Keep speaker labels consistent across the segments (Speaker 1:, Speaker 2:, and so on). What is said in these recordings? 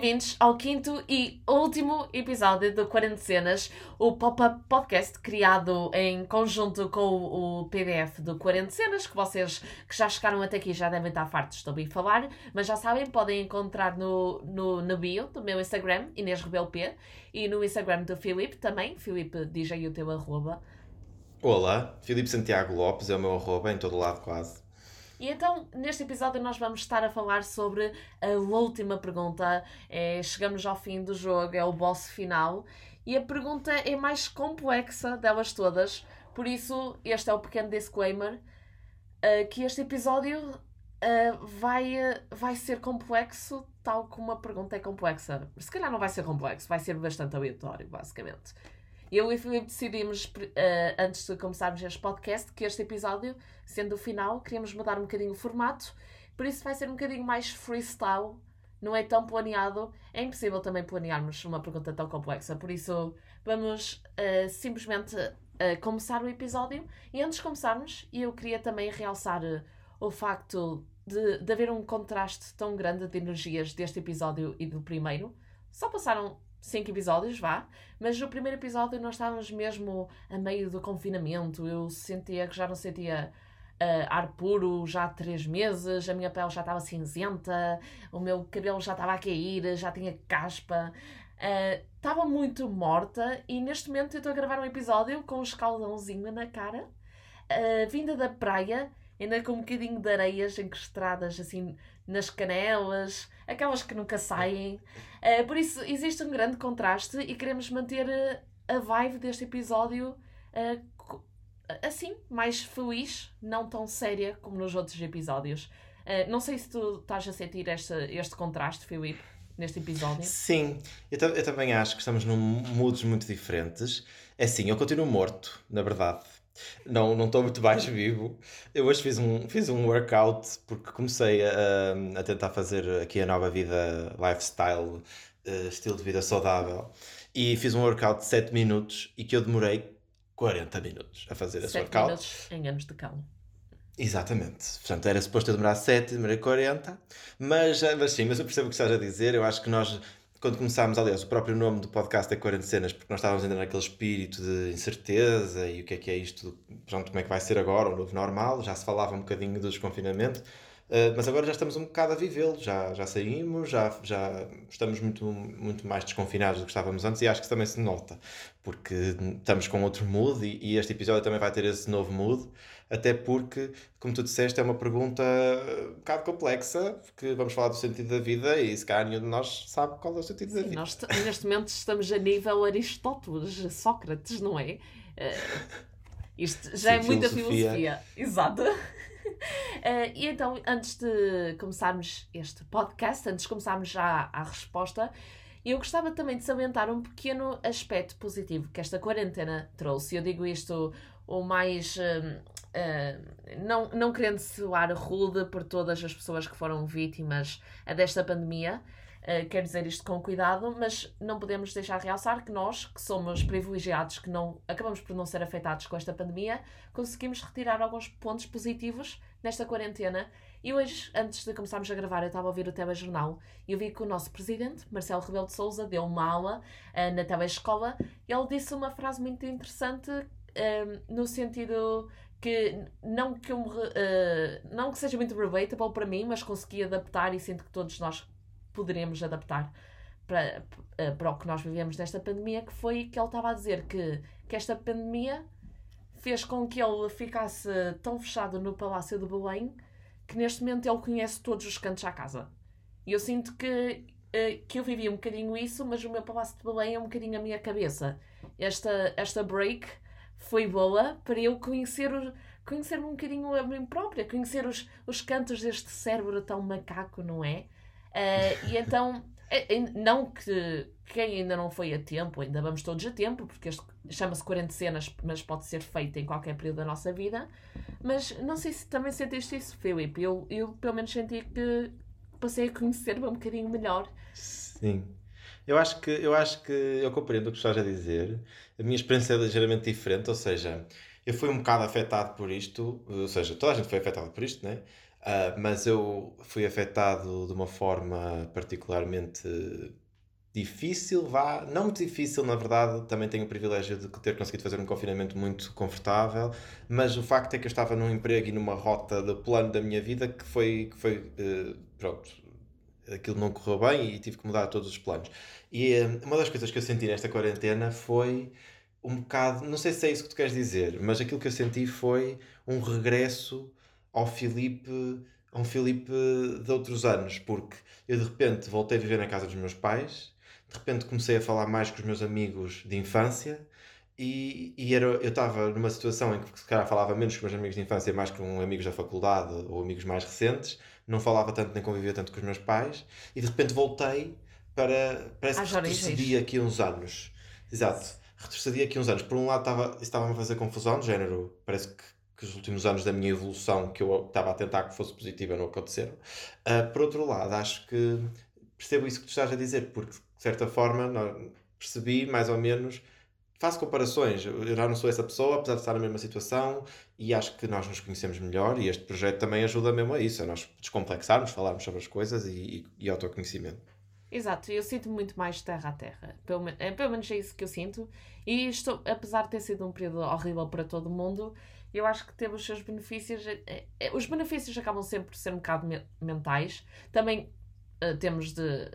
Speaker 1: bem-vindos ao quinto e último episódio do Quarentenas, o pop-up podcast criado em conjunto com o PDF do Quarentenas, que vocês que já chegaram até aqui já devem estar fartos de ouvir falar, mas já sabem, podem encontrar no, no, no bio do meu Instagram, Inês Rebelo P, e no Instagram do Filipe também, Filipe, diz aí o teu arroba.
Speaker 2: Olá, Filipe Santiago Lopes é o meu arroba, em todo lado quase.
Speaker 1: E então, neste episódio, nós vamos estar a falar sobre a última pergunta. É, chegamos ao fim do jogo, é o boss final. E a pergunta é mais complexa delas todas. Por isso, este é o pequeno disclaimer: uh, que este episódio uh, vai, uh, vai ser complexo, tal como a pergunta é complexa. Se calhar não vai ser complexo, vai ser bastante aleatório, basicamente. Eu e o Filipe decidimos, uh, antes de começarmos este podcast, que este episódio, sendo o final, queríamos mudar um bocadinho o formato, por isso vai ser um bocadinho mais freestyle, não é tão planeado. É impossível também planearmos uma pergunta tão complexa, por isso vamos uh, simplesmente uh, começar o episódio. E antes de começarmos, eu queria também realçar o facto de, de haver um contraste tão grande de energias deste episódio e do primeiro. Só passaram cinco episódios, vá. Mas no primeiro episódio nós estávamos mesmo a meio do confinamento. Eu sentia que já não sentia uh, ar puro já há três meses, a minha pele já estava cinzenta, o meu cabelo já estava a cair, já tinha caspa. Uh, estava muito morta e neste momento eu estou a gravar um episódio com um escaldãozinho na cara, uh, vinda da praia, ainda com um bocadinho de areias encrustadas assim nas canelas, aquelas que nunca saem. Uh, por isso, existe um grande contraste e queremos manter uh, a vibe deste episódio uh, assim, mais feliz, não tão séria como nos outros episódios. não sei se tu estás a sentir este, este contraste, Filipe, neste episódio.
Speaker 2: Sim, eu, eu também acho que estamos num moods muito diferentes. É assim, eu continuo morto, na verdade. Não, não estou muito mais vivo. Eu hoje fiz um, fiz um workout porque comecei a, a tentar fazer aqui a nova vida lifestyle, uh, estilo de vida saudável. E fiz um workout de 7 minutos e que eu demorei 40 minutos a fazer esse workout. minutos
Speaker 1: em anos de cão.
Speaker 2: Exatamente. Portanto, era suposto eu demorar 7, demorei 40. Mas, eh, mas sim, mas eu percebo o que estás a dizer. Eu acho que nós quando começámos, aliás, o próprio nome do podcast é Quarentenas, porque nós estávamos ainda naquele espírito de incerteza e o que é que é isto, pronto, como é que vai ser agora, o novo normal, já se falava um bocadinho do desconfinamento, uh, mas agora já estamos um bocado a vivê-lo, já, já saímos, já, já estamos muito, muito mais desconfinados do que estávamos antes e acho que também se nota, porque estamos com outro mood e, e este episódio também vai ter esse novo mood até porque, como tu disseste, é uma pergunta um bocado complexa, porque vamos falar do sentido da vida e se calhar nenhum de nós sabe qual é o sentido da vida.
Speaker 1: Nós neste momento estamos a nível Aristóteles, Sócrates, não é? Uh, isto já Sim, é muita filosofia. filosofia. Exato. Uh, e então, antes de começarmos este podcast, antes de começarmos já a resposta, eu gostava também de salientar um pequeno aspecto positivo que esta quarentena trouxe. Eu digo isto o mais. Uh, uh, não, não querendo soar rude por todas as pessoas que foram vítimas desta pandemia, uh, quero dizer isto com cuidado, mas não podemos deixar de realçar que nós, que somos privilegiados, que não acabamos por não ser afetados com esta pandemia, conseguimos retirar alguns pontos positivos nesta quarentena. E hoje, antes de começarmos a gravar, eu estava a ouvir o telejornal e eu vi que o nosso presidente, Marcelo Rebelo de Souza, deu uma aula uh, na telescola e ele disse uma frase muito interessante um, no sentido que não que, eu, uh, não que seja muito relatable para mim, mas consegui adaptar e sinto que todos nós poderemos adaptar para, uh, para o que nós vivemos nesta pandemia, que foi que ele estava a dizer que, que esta pandemia fez com que ele ficasse tão fechado no Palácio de Belém que neste momento ele conhece todos os cantos à casa. E eu sinto que, uh, que eu vivi um bocadinho isso, mas o meu Palácio de Belém é um bocadinho a minha cabeça. Esta, esta break foi boa para eu conhecer, conhecer-me um bocadinho a mim própria, conhecer os, os cantos deste cérebro tão macaco, não é? Uh, e então, é, é, não que quem ainda não foi a tempo, ainda vamos todos a tempo, porque este chama-se 40 cenas, mas pode ser feito em qualquer período da nossa vida. Mas não sei se também sentiste isso, Filipe. Eu, eu pelo menos senti que passei a conhecer-me um bocadinho melhor.
Speaker 2: Sim. Eu acho que eu acho que eu compreendo o que estás a dizer. A minha experiência é ligeiramente diferente, ou seja, eu fui um bocado afetado por isto, ou seja, toda a gente foi afetada por isto, né? Uh, mas eu fui afetado de uma forma particularmente difícil, vá, não muito difícil, na verdade, também tenho o privilégio de ter conseguido fazer um confinamento muito confortável, mas o facto é que eu estava num emprego e numa rota do plano da minha vida que foi, que foi uh, pronto, aquilo não correu bem e tive que mudar todos os planos. E uh, uma das coisas que eu senti nesta quarentena foi um bocado, não sei se é isso que tu queres dizer, mas aquilo que eu senti foi um regresso ao Filipe a um Filipe de outros anos, porque eu de repente voltei a viver na casa dos meus pais de repente comecei a falar mais com os meus amigos de infância e, e era, eu estava numa situação em que se calhar falava menos com meus amigos de infância, mais com amigos da faculdade ou amigos mais recentes, não falava tanto nem convivia tanto com os meus pais e de repente voltei para. Parece que retrocedi aqui uns anos. Exato. Retrocedi aqui uns anos. Por um lado estava, estava a fazer confusão, de género, parece que, que os últimos anos da minha evolução que eu estava a tentar que fosse positiva não aconteceram. Uh, por outro lado, acho que percebo isso que tu estás a dizer, porque de certa forma, percebi mais ou menos. Faço comparações, eu já não sou essa pessoa, apesar de estar na mesma situação, e acho que nós nos conhecemos melhor. E este projeto também ajuda mesmo a isso, a nós descomplexarmos, falarmos sobre as coisas e, e, e autoconhecimento.
Speaker 1: Exato, eu sinto muito mais terra a terra. Pelo, é, pelo menos é isso que eu sinto. E isto, apesar de ter sido um período horrível para todo mundo, eu acho que teve os seus benefícios. É, é, os benefícios acabam sempre por ser um bocado me mentais. Também uh, temos de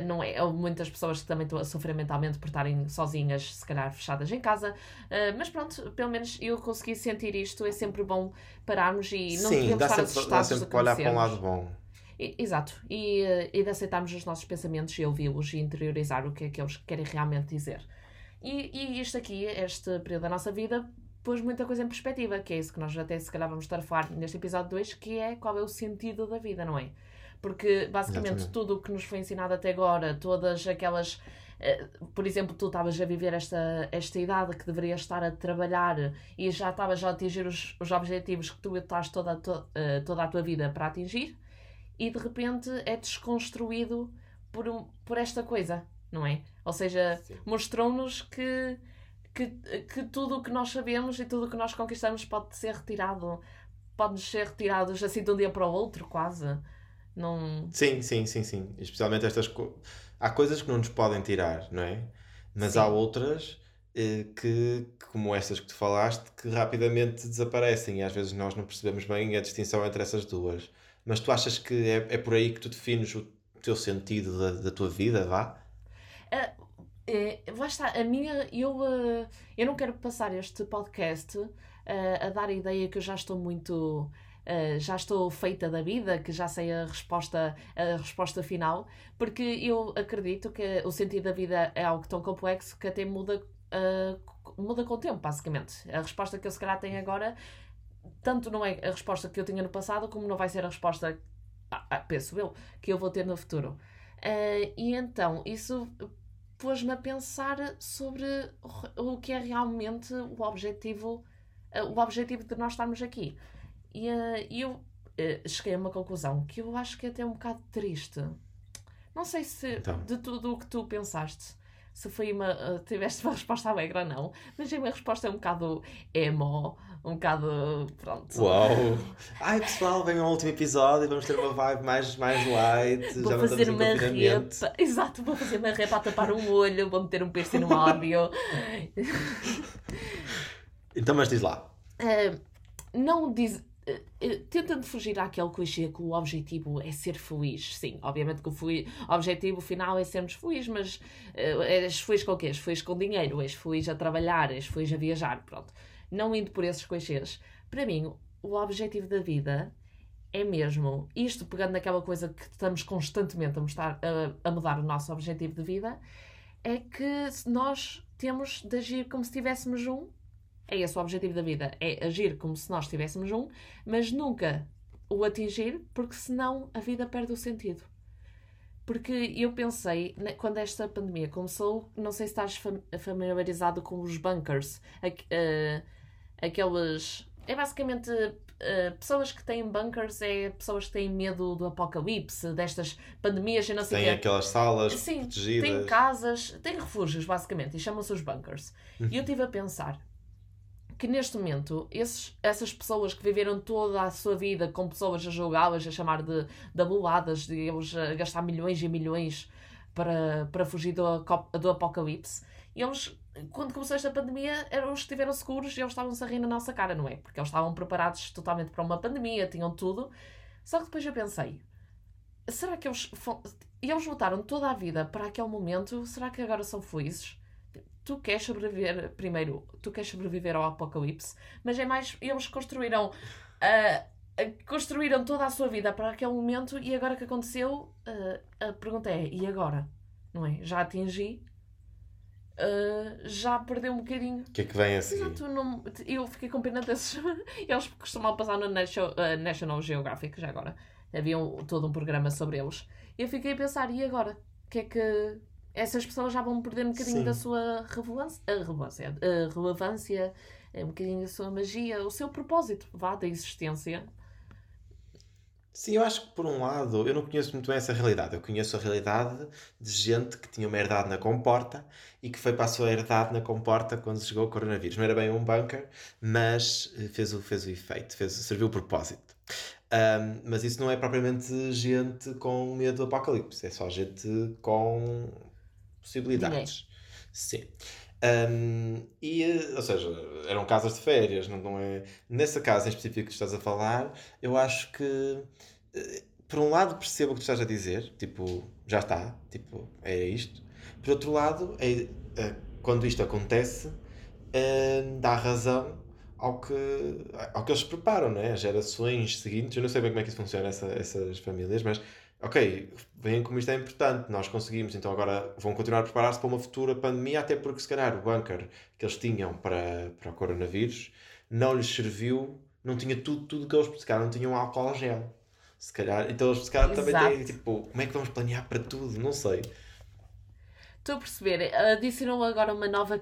Speaker 1: não é? Muitas pessoas que também estão a sofrer mentalmente por estarem sozinhas, se calhar fechadas em casa, uh, mas pronto, pelo menos eu consegui sentir isto. É sempre bom pararmos e não Sim, devemos estar sempre, dá sempre olhar para um lado bom. E, exato, e, uh, e de aceitarmos os nossos pensamentos e ouvi-los e interiorizar o que é que eles querem realmente dizer. E, e isto aqui, este período da nossa vida, pôs muita coisa em perspectiva, que é isso que nós até se calhar vamos estar a falar neste episódio 2, que é qual é o sentido da vida, não é? Porque basicamente Exatamente. tudo o que nos foi ensinado até agora, todas aquelas. Eh, por exemplo, tu estavas a viver esta, esta idade que deverias estar a trabalhar e já estavas a atingir os, os objetivos que tu estás toda, to, eh, toda a tua vida para atingir, e de repente é desconstruído por, um, por esta coisa, não é? Ou seja, mostrou-nos que, que, que tudo o que nós sabemos e tudo o que nós conquistamos pode ser retirado, pode ser retirado assim de um dia para o outro, quase. Não...
Speaker 2: Sim, sim, sim, sim. Especialmente estas co... Há coisas que não nos podem tirar, não é? Mas sim. há outras eh, que, como estas que tu falaste, que rapidamente desaparecem e às vezes nós não percebemos bem a distinção entre essas duas. Mas tu achas que é, é por aí que tu defines o teu sentido da, da tua vida, vá?
Speaker 1: Uh, é, lá está, a minha, eu, uh, eu não quero passar este podcast uh, a dar a ideia que eu já estou muito uh, já estou feita da vida, que já sei a resposta, a resposta final, porque eu acredito que o sentido da vida é algo tão complexo que até muda, uh, muda com o tempo, basicamente. A resposta que eu se calhar tenho agora, tanto não é a resposta que eu tinha no passado, como não vai ser a resposta, penso eu, que eu vou ter no futuro. Uh, e então, isso pôs-me a pensar sobre o que é realmente o objetivo, o objetivo de nós estarmos aqui. E uh, eu uh, cheguei a uma conclusão que eu acho que é até um bocado triste. Não sei se então. de tudo o que tu pensaste, se foi uma. Uh, tiveste uma resposta alegre ou não, mas a minha resposta é um bocado emo, um bocado. Pronto.
Speaker 2: Uau! Ai pessoal, venham ao último episódio, vamos ter uma vibe mais, mais light. Vou já fazer
Speaker 1: uma repa. Exato, vou fazer uma repa a tapar um olho, vou meter um piercing no áudio.
Speaker 2: então, mas diz lá.
Speaker 1: Uh, não diz tentando fugir àquele clichê que o objetivo é ser feliz. Sim, obviamente que o, o objetivo final é sermos felizes, mas uh, és feliz com o quê? És feliz com dinheiro, és feliz a trabalhar, és feliz a viajar, pronto. Não indo por esses clichês. Para mim, o objetivo da vida é mesmo isto, pegando naquela coisa que estamos constantemente a, mostrar, a, a mudar o nosso objetivo de vida, é que nós temos de agir como se tivéssemos um é esse o objetivo da vida, é agir como se nós tivéssemos um, mas nunca o atingir, porque senão a vida perde o sentido. Porque eu pensei, quando esta pandemia começou, não sei se estás familiarizado com os bunkers, eh, aqueles. É basicamente uh, pessoas que têm bunkers, é pessoas que têm medo do apocalipse, destas pandemias e não sei
Speaker 2: Tem aquelas salas
Speaker 1: Sim, protegidas. Tem casas, tem refúgios, basicamente, e chamam-se os bunkers. E eu estive a pensar, que neste momento esses, essas pessoas que viveram toda a sua vida com pessoas a julgá-las, a chamar de, de abuladas, de eles a gastar milhões e milhões para, para fugir do, do apocalipse, eles, quando começou esta pandemia, eram os que estiveram seguros e eles estavam-se a rir na nossa cara, não é? Porque eles estavam preparados totalmente para uma pandemia, tinham tudo. Só que depois eu pensei, será que eles, eles lutaram toda a vida para aquele momento? Será que agora são felizes? Tu queres sobreviver, primeiro, tu queres sobreviver ao apocalipse, mas é mais, eles construíram, uh, uh, construíram toda a sua vida para aquele momento e agora que aconteceu, uh, a pergunta é, e agora? Não é? Já atingi? já perdeu um bocadinho.
Speaker 2: O que é que vem a seguir?
Speaker 1: Exato, não, eu fiquei com pena desses. Eles costumavam passar no National, National Geographic, já agora. Havia um, todo um programa sobre eles. Eu fiquei a pensar, e agora? O que é que essas pessoas já vão perder um bocadinho Sim. da sua relevância, relevância, relevância, um bocadinho da sua magia, o seu propósito, vá, da existência.
Speaker 2: Sim, eu acho que por um lado, eu não conheço muito bem essa realidade. Eu conheço a realidade de gente que tinha uma herdade na comporta e que foi para a sua herdade na comporta quando chegou o coronavírus. Não era bem um bunker, mas eh, fez o, fez o efeito, fez, serviu o propósito. Um, mas isso não é propriamente gente com medo do apocalipse, é só gente com possibilidades. Sim. Um, e, ou seja, eram casas de férias, não, não é? Nessa casa em específico que estás a falar, eu acho que, eh, por um lado, percebo o que tu estás a dizer, tipo, já está, tipo, é isto. Por outro lado, é, é quando isto acontece, é, dá razão ao que, ao que eles preparam, não é? As gerações seguintes, eu não sei bem como é que isso funciona, essa, essas famílias, mas ok, veem como isto é importante, nós conseguimos, então agora vão continuar a preparar-se para uma futura pandemia, até porque se calhar o bunker que eles tinham para, para o coronavírus não lhes serviu, não tinha tudo, tudo que eles, se calhar não tinham álcool gel. Se calhar, então eles se calhar também têm, tipo, como é que vamos planear para tudo? Não sei.
Speaker 1: Estou a perceber, adicionou agora uma nova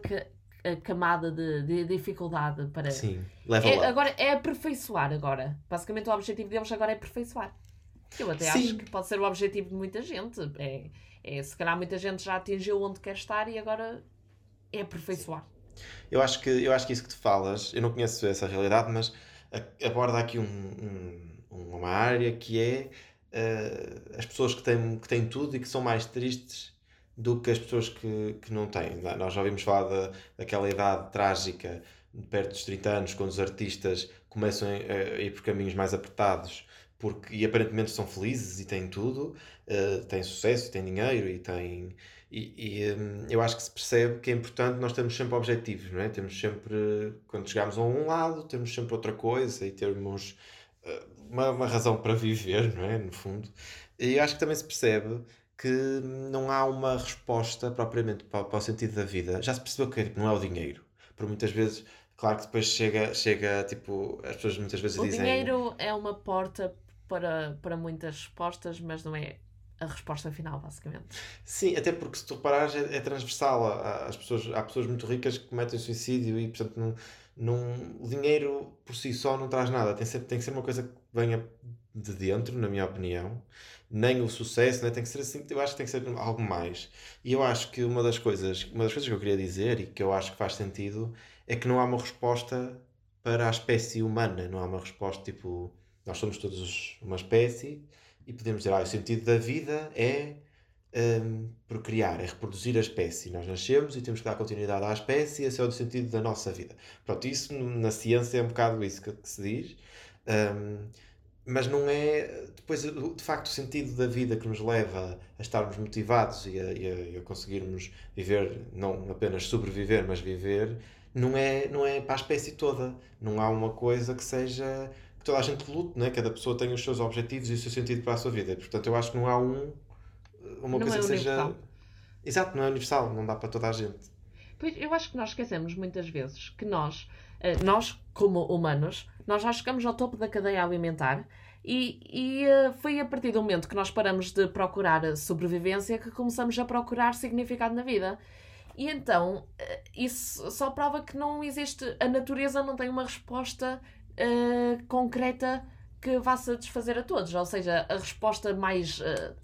Speaker 1: camada de, de, dificuldade para.
Speaker 2: Sim,
Speaker 1: leva é, Agora é aperfeiçoar agora. Basicamente o objetivo deles agora é aperfeiçoar. Eu até Sim. acho que pode ser o objetivo de muita gente. É, é, se calhar muita gente já atingiu onde quer estar e agora é aperfeiçoar.
Speaker 2: Eu acho que, eu acho que isso que tu falas, eu não conheço essa realidade, mas aborda aqui um, um, uma área que é uh, as pessoas que têm, que têm tudo e que são mais tristes do que as pessoas que, que não têm. Nós já ouvimos falar da, daquela idade trágica, perto dos 30 anos, quando os artistas começam a ir por caminhos mais apertados porque e aparentemente são felizes e têm tudo, uh, têm sucesso, têm dinheiro e têm. E, e um, eu acho que se percebe que é importante nós termos sempre objetivos, não é? Temos sempre, quando chegamos a um lado, temos sempre outra coisa e termos uh, uma, uma razão para viver, não é? No fundo. E acho que também se percebe que não há uma resposta propriamente para, para o sentido da vida. Já se percebeu que não é o dinheiro. Por muitas vezes Claro que depois chega, chega tipo, as pessoas muitas vezes
Speaker 1: o
Speaker 2: dizem.
Speaker 1: O dinheiro é uma porta para, para muitas respostas, mas não é a resposta final, basicamente.
Speaker 2: Sim, até porque se tu reparares é, é transversal. As pessoas, há pessoas muito ricas que cometem suicídio e, portanto, não, não, dinheiro por si só não traz nada. Tem, sempre, tem que ser uma coisa que venha de dentro, na minha opinião. Nem o sucesso, né? tem que ser assim. Eu acho que tem que ser algo mais. E eu acho que uma das coisas, uma das coisas que eu queria dizer e que eu acho que faz sentido é que não há uma resposta para a espécie humana. Não há uma resposta tipo nós somos todos uma espécie e podemos dizer, ah, o sentido da vida é um, procriar, é reproduzir a espécie. Nós nascemos e temos que dar continuidade à espécie, esse é o sentido da nossa vida. Pronto, isso na ciência é um bocado isso que, que se diz, um, mas não é, depois, de facto, o sentido da vida que nos leva a estarmos motivados e a, e a, conseguirmos viver, não apenas sobreviver, mas viver, não é, não é para a espécie toda. Não há uma coisa que seja toda a gente luta, né? cada pessoa tem os seus objetivos e o seu sentido para a sua vida. Portanto, eu acho que não há um, uma não coisa é que seja. Exato, não é universal, não dá para toda a gente.
Speaker 1: Pois, eu acho que nós esquecemos muitas vezes que nós, eh, nós como humanos, nós já chegamos ao topo da cadeia alimentar e, e eh, foi a partir do momento que nós paramos de procurar sobrevivência que começamos a procurar significado na vida. E então, eh, isso só prova que não existe, a natureza não tem uma resposta uh, concreta que vá satisfazer a todos. Ou seja, a resposta mais, uh,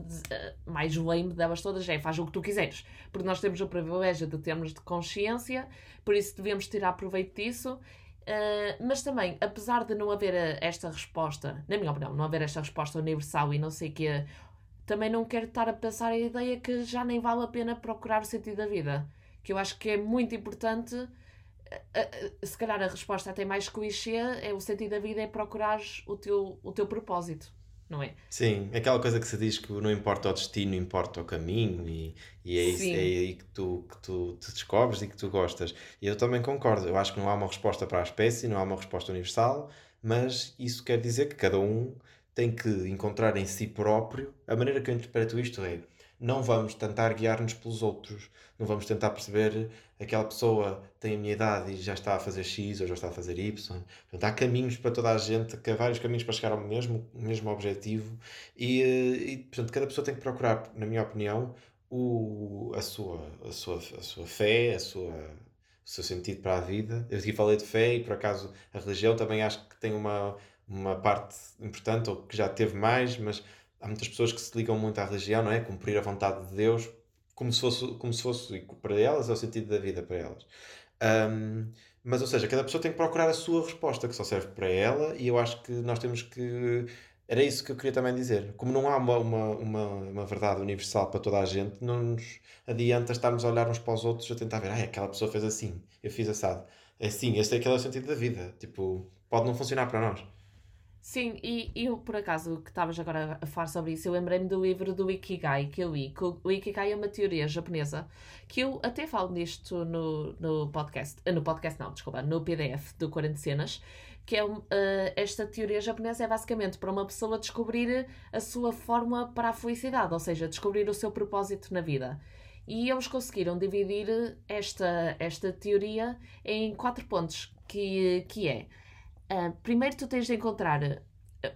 Speaker 1: mais lame delas todas é faz o que tu quiseres. Porque nós temos o privilégio de termos de consciência, por isso devemos tirar proveito disso. Uh, mas também, apesar de não haver esta resposta, na minha opinião, não haver esta resposta universal e não sei o que, também não quero estar a pensar a ideia que já nem vale a pena procurar o sentido da vida. Que eu acho que é muito importante. Se calhar a resposta até mais clichê é o sentido da vida é procurar o teu, o teu propósito não é?
Speaker 2: Sim, aquela coisa que se diz que não importa o destino, importa o caminho e, e é, isso, é aí que tu, que tu te descobres e que tu gostas. E eu também concordo, eu acho que não há uma resposta para a espécie, não há uma resposta universal, mas isso quer dizer que cada um tem que encontrar em si próprio a maneira que eu interpreto isto é não vamos tentar guiar-nos pelos outros, não vamos tentar perceber aquela pessoa tem a minha idade e já está a fazer X ou já está a fazer Y. Portanto, há caminhos para toda a gente, há vários caminhos para chegar ao mesmo, mesmo objetivo e, eh, e portanto, cada pessoa tem que procurar, na minha opinião, o, a, sua, a, sua, a sua fé, a sua, o seu sentido para a vida. Eu aqui falei de fé e, por acaso, a religião também acho que tem uma, uma parte importante, ou que já teve mais, mas há muitas pessoas que se ligam muito à religião, não é? Cumprir a vontade de Deus, como se fosse, como se fosse para elas, é o sentido da vida para elas. Um, mas, ou seja, cada pessoa tem que procurar a sua resposta, que só serve para ela, e eu acho que nós temos que. Era isso que eu queria também dizer. Como não há uma, uma, uma, uma verdade universal para toda a gente, não nos adianta estarmos a olhar uns para os outros a tentar ver, ah, aquela pessoa fez assim, eu fiz assado. É assim, esse é aquele é sentido da vida. Tipo, pode não funcionar para nós.
Speaker 1: Sim, e eu, por acaso, que estavas agora a falar sobre isso, eu lembrei-me do livro do Ikigai que eu li. O Ikigai é uma teoria japonesa que eu até falo nisto no, no podcast. No podcast, não, desculpa, no PDF do 40 Cenas. Que é uh, esta teoria japonesa é basicamente para uma pessoa descobrir a sua forma para a felicidade, ou seja, descobrir o seu propósito na vida. E eles conseguiram dividir esta, esta teoria em quatro pontos, que, que é Uh, primeiro tu tens de encontrar, uh,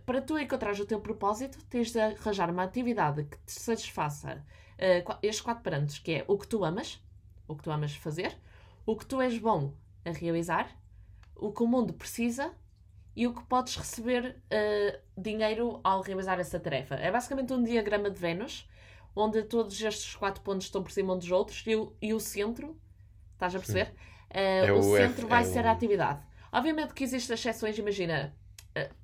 Speaker 1: para tu encontrares o teu propósito, tens de arranjar uma atividade que te satisfaça uh, estes quatro parâmetros, que é o que tu amas, o que tu amas fazer, o que tu és bom a realizar, o que o mundo precisa e o que podes receber dinheiro ao realizar essa tarefa. É basicamente um diagrama de Vênus, onde todos estes quatro pontos estão por cima uns dos outros e o, e o centro, estás a perceber? É o, o, centro F, vai é ser o... a atividade. Obviamente que existem exceções, imagina, uh,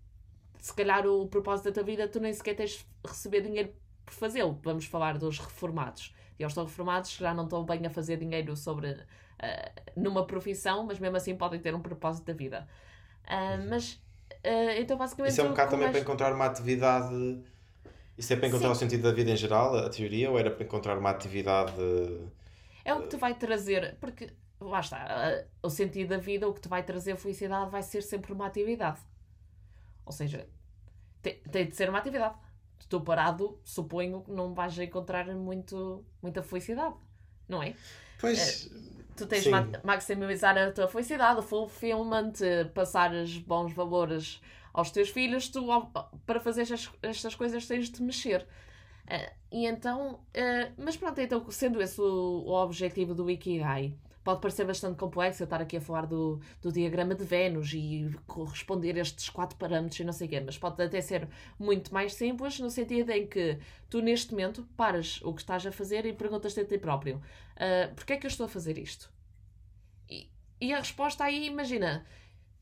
Speaker 1: se calhar o propósito da tua vida tu nem sequer tens de receber dinheiro por fazê-lo. Vamos falar dos reformados. E eles estão reformados, já não estão bem a fazer dinheiro sobre uh, numa profissão, mas mesmo assim podem ter um propósito da vida. Uh, mas então basicamente.
Speaker 2: Isso é um bocado também para encontrar uma atividade. Isso é para encontrar Sim. o sentido da vida em geral, a teoria, ou era para encontrar uma atividade.
Speaker 1: É o que te vai trazer, porque lá está, o sentido da vida, o que te vai trazer felicidade vai ser sempre uma atividade. Ou seja, tem, tem de ser uma atividade. Estou parado, suponho que não vais encontrar muito, muita felicidade, não é?
Speaker 2: Pois.
Speaker 1: É, tu tens de maximizar a tua felicidade, o fulfillment, passares bons valores aos teus filhos, tu, para fazer estas, estas coisas, tens de mexer. Uh, e então, uh, mas pronto, então, sendo esse o, o objetivo do Ikigai, pode parecer bastante complexo eu estar aqui a falar do, do diagrama de Vênus e corresponder a estes quatro parâmetros e não sei o quê, mas pode até ser muito mais simples no sentido em que tu neste momento paras o que estás a fazer e perguntas-te a ti próprio uh, porquê é que eu estou a fazer isto? E, e a resposta aí, imagina,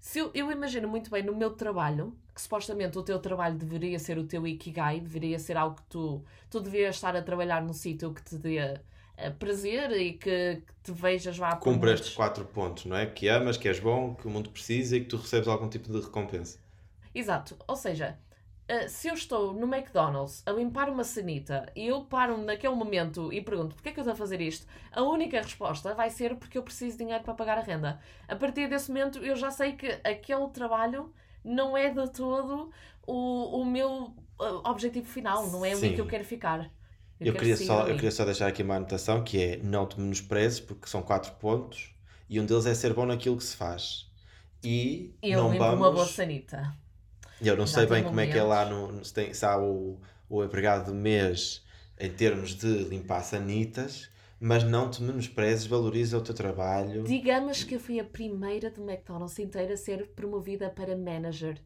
Speaker 1: se eu, eu imagino muito bem no meu trabalho, que supostamente o teu trabalho deveria ser o teu ikigai, deveria ser algo que tu, tu deverias estar a trabalhar num sítio que te dê prazer e que, que te vejas lá
Speaker 2: Cumpre estes quatro pontos, não é? Que amas, que és bom, que o mundo precisa e que tu recebes algum tipo de recompensa.
Speaker 1: Exato. Ou seja, uh, se eu estou no McDonald's a limpar uma sanita e eu paro naquele momento e pergunto porquê é que eu estou a fazer isto, a única resposta vai ser porque eu preciso de dinheiro para pagar a renda. A partir desse momento eu já sei que aquele trabalho não é de todo o, o meu uh, objetivo final, não é o que eu quero ficar.
Speaker 2: Eu, eu queria, só, eu queria só deixar aqui uma anotação que é não te menosprezes, porque são quatro pontos e um deles é ser bom naquilo que se faz. E
Speaker 1: eu não vamos... uma boa sanita.
Speaker 2: Eu não Já sei bem como momentos. é que é lá, no, se, tem, se há o, o empregado do mês em termos de limpar sanitas, mas não te menosprezes, valoriza o teu trabalho.
Speaker 1: Digamos que eu fui a primeira do McDonald's inteira a ser promovida para manager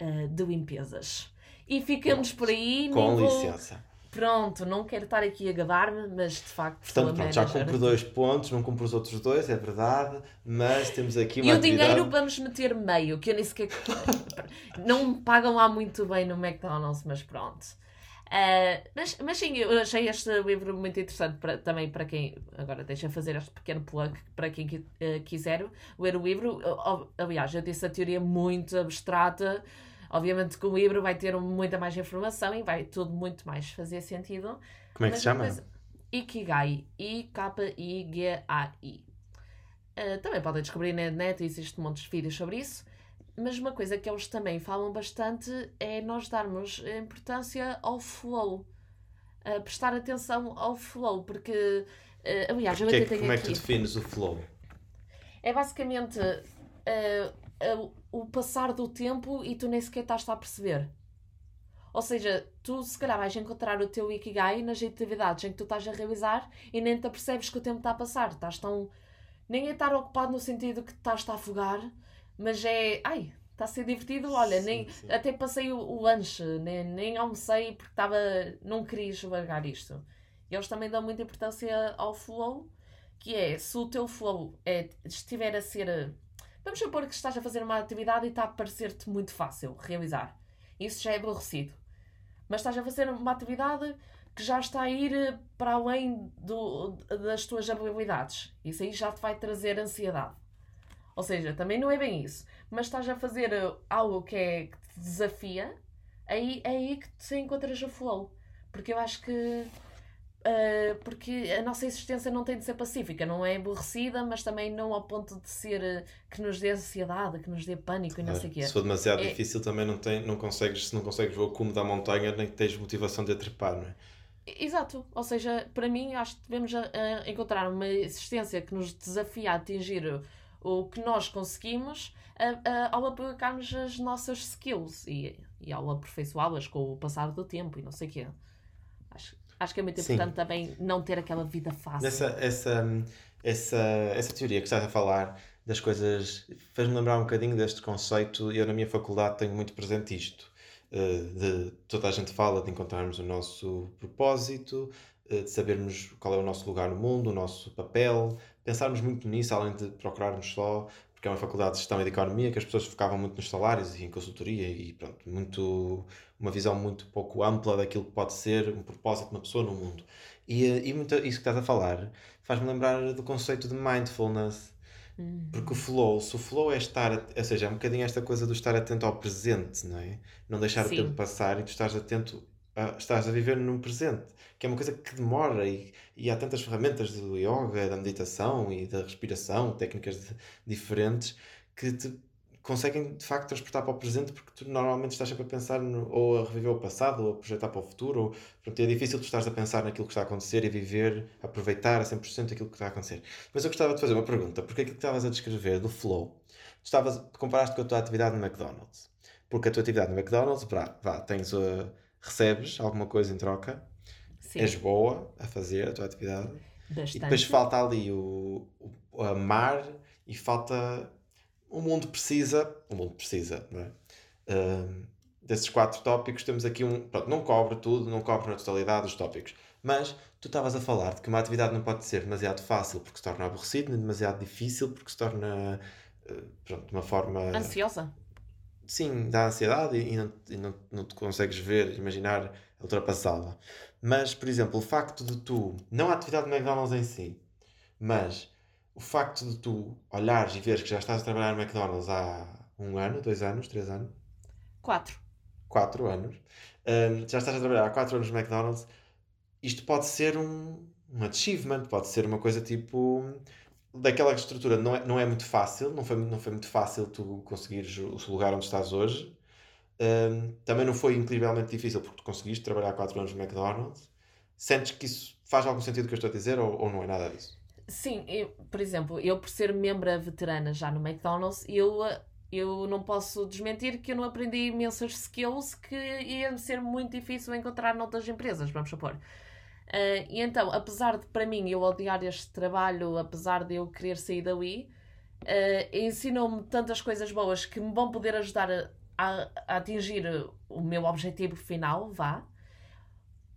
Speaker 1: uh, de limpezas. E ficamos por aí.
Speaker 2: Com licença.
Speaker 1: Pronto, não quero estar aqui a gabar-me, mas de facto.
Speaker 2: Portanto, pronto, já cumpro dois pontos, não cumpro os outros dois, é verdade, mas temos aqui
Speaker 1: uma. E atividade... o dinheiro vamos meter meio, que eu nem sequer. não me pagam lá muito bem no McDonald's, mas pronto. Uh, mas, mas sim, eu achei este livro muito interessante para, também para quem. Agora deixa fazer este pequeno plug para quem uh, quiser ler o livro. Uh, aliás, eu disse a teoria muito abstrata. Obviamente que o livro vai ter muita mais informação e vai tudo muito mais fazer sentido.
Speaker 2: Como é que se chama? Coisa,
Speaker 1: Ikigai. I-K-I-G-A-I. Uh, também podem descobrir na net, existe um monte de vídeos sobre isso mas uma coisa que eles também falam bastante é nós darmos importância ao flow. Uh, prestar atenção ao flow, porque, uh, aliás, eu
Speaker 2: que até é, tenho Como aqui. é que tu defines o flow?
Speaker 1: É basicamente uh, o passar do tempo e tu nem sequer estás a perceber. Ou seja, tu se calhar vais encontrar o teu Ikigai nas atividades em que tu estás a realizar e nem te apercebes que o tempo está a passar. Estás tão. Nem a estar ocupado no sentido que estás a afogar, mas é. Ai, está a ser divertido. Olha, sim, nem, sim. até passei o, o lanche, nem, nem almocei porque estava. Não queria esvagar isto. E eles também dão muita importância ao flow, que é se o teu flow é, estiver a ser. Vamos supor que estás a fazer uma atividade e está a parecer-te muito fácil realizar. Isso já é aborrecido. Mas estás a fazer uma atividade que já está a ir para além do, das tuas habilidades. Isso aí já te vai trazer ansiedade. Ou seja, também não é bem isso. Mas estás a fazer uh, algo que, é, que te desafia, aí é aí que te encontras o flow. Porque eu acho que. Uh, porque a nossa existência não tem de ser pacífica, não é aborrecida, mas também não ao ponto de ser uh, que nos dê ansiedade, que nos dê pânico e não sei o quê.
Speaker 2: Se for demasiado é... difícil, também não, tem, não consegues, se não consegues ver o cume da montanha, nem tens motivação de a trepar, não é?
Speaker 1: Exato, ou seja, para mim acho que devemos uh, encontrar uma existência que nos desafia a atingir o que nós conseguimos ao aplicarmos as nossas skills e, e ao aperfeiçoá-las com o passar do tempo e não sei o quê. Acho, acho que é muito importante Sim. também não ter aquela vida fácil.
Speaker 2: Essa, essa, essa, essa teoria que estás a falar das coisas fez-me lembrar um bocadinho deste conceito. Eu, na minha faculdade, tenho muito presente isto. Eh, de toda a gente fala de encontrarmos o nosso propósito, eh, de sabermos qual é o nosso lugar no mundo, o nosso papel, pensarmos muito nisso, além de procurarmos só, porque é uma faculdade de gestão e de economia, que as pessoas focavam muito nos salários e em consultoria e pronto, muito, uma visão muito pouco ampla daquilo que pode ser um propósito de uma pessoa no mundo. E, e muito, isso que estás a falar faz-me lembrar do conceito de mindfulness. Uhum. Porque o flow, se o flow é estar, ou seja, é um bocadinho esta coisa do estar atento ao presente, não é? Não deixar Sim. o tempo passar e tu estás atento, a, estás a viver no presente que é uma coisa que demora e, e há tantas ferramentas do yoga, da meditação e da respiração, técnicas de, diferentes que te conseguem de facto transportar para o presente porque tu normalmente estás sempre a pensar no, ou a reviver o passado ou a projetar para o futuro ou, pronto, é difícil tu estás a pensar naquilo que está a acontecer e a viver, a aproveitar a 100% aquilo que está a acontecer. Mas eu gostava de fazer uma pergunta, porque aquilo que estavas a descrever do flow, tu estavas, comparaste com a tua atividade no McDonald's, porque a tua atividade no McDonald's, vá, vá tens, uh, recebes alguma coisa em troca Sim. és boa a fazer a tua atividade. Bastante. E depois falta ali o, o amar e falta. O mundo precisa. O mundo precisa, não é? Uh, desses quatro tópicos, temos aqui um. Pronto, não cobre tudo, não cobre na totalidade os tópicos. Mas tu estavas a falar de que uma atividade não pode ser demasiado fácil porque se torna aborrecido, nem demasiado difícil porque se torna. Uh, pronto, de uma forma.
Speaker 1: Ansiosa.
Speaker 2: Sim, dá ansiedade e, não, e não, não te consegues ver, imaginar ultrapassá-la. Mas, por exemplo, o facto de tu, não a atividade do McDonald's em si, mas o facto de tu olhares e veres que já estás a trabalhar no McDonald's há um ano, dois anos, três anos?
Speaker 1: Quatro.
Speaker 2: Quatro anos. Um, já estás a trabalhar há quatro anos no McDonald's. Isto pode ser um, um achievement, pode ser uma coisa tipo daquela estrutura não é, não é muito fácil, não foi, não foi muito fácil tu conseguires o lugar onde estás hoje, um, também não foi incrivelmente difícil porque tu conseguiste trabalhar 4 anos no McDonald's. Sentes que isso faz algum sentido que eu estou a dizer ou, ou não é nada disso?
Speaker 1: Sim, eu, por exemplo, eu por ser membro veterana já no McDonald's, eu, eu não posso desmentir que eu não aprendi imensas skills que ia ser muito difícil encontrar noutras empresas, vamos supor. Uh, e então, apesar de para mim eu odiar este trabalho, apesar de eu querer sair da UI, uh, ensinou-me tantas coisas boas que me vão poder ajudar a, a atingir o meu objetivo final, vá.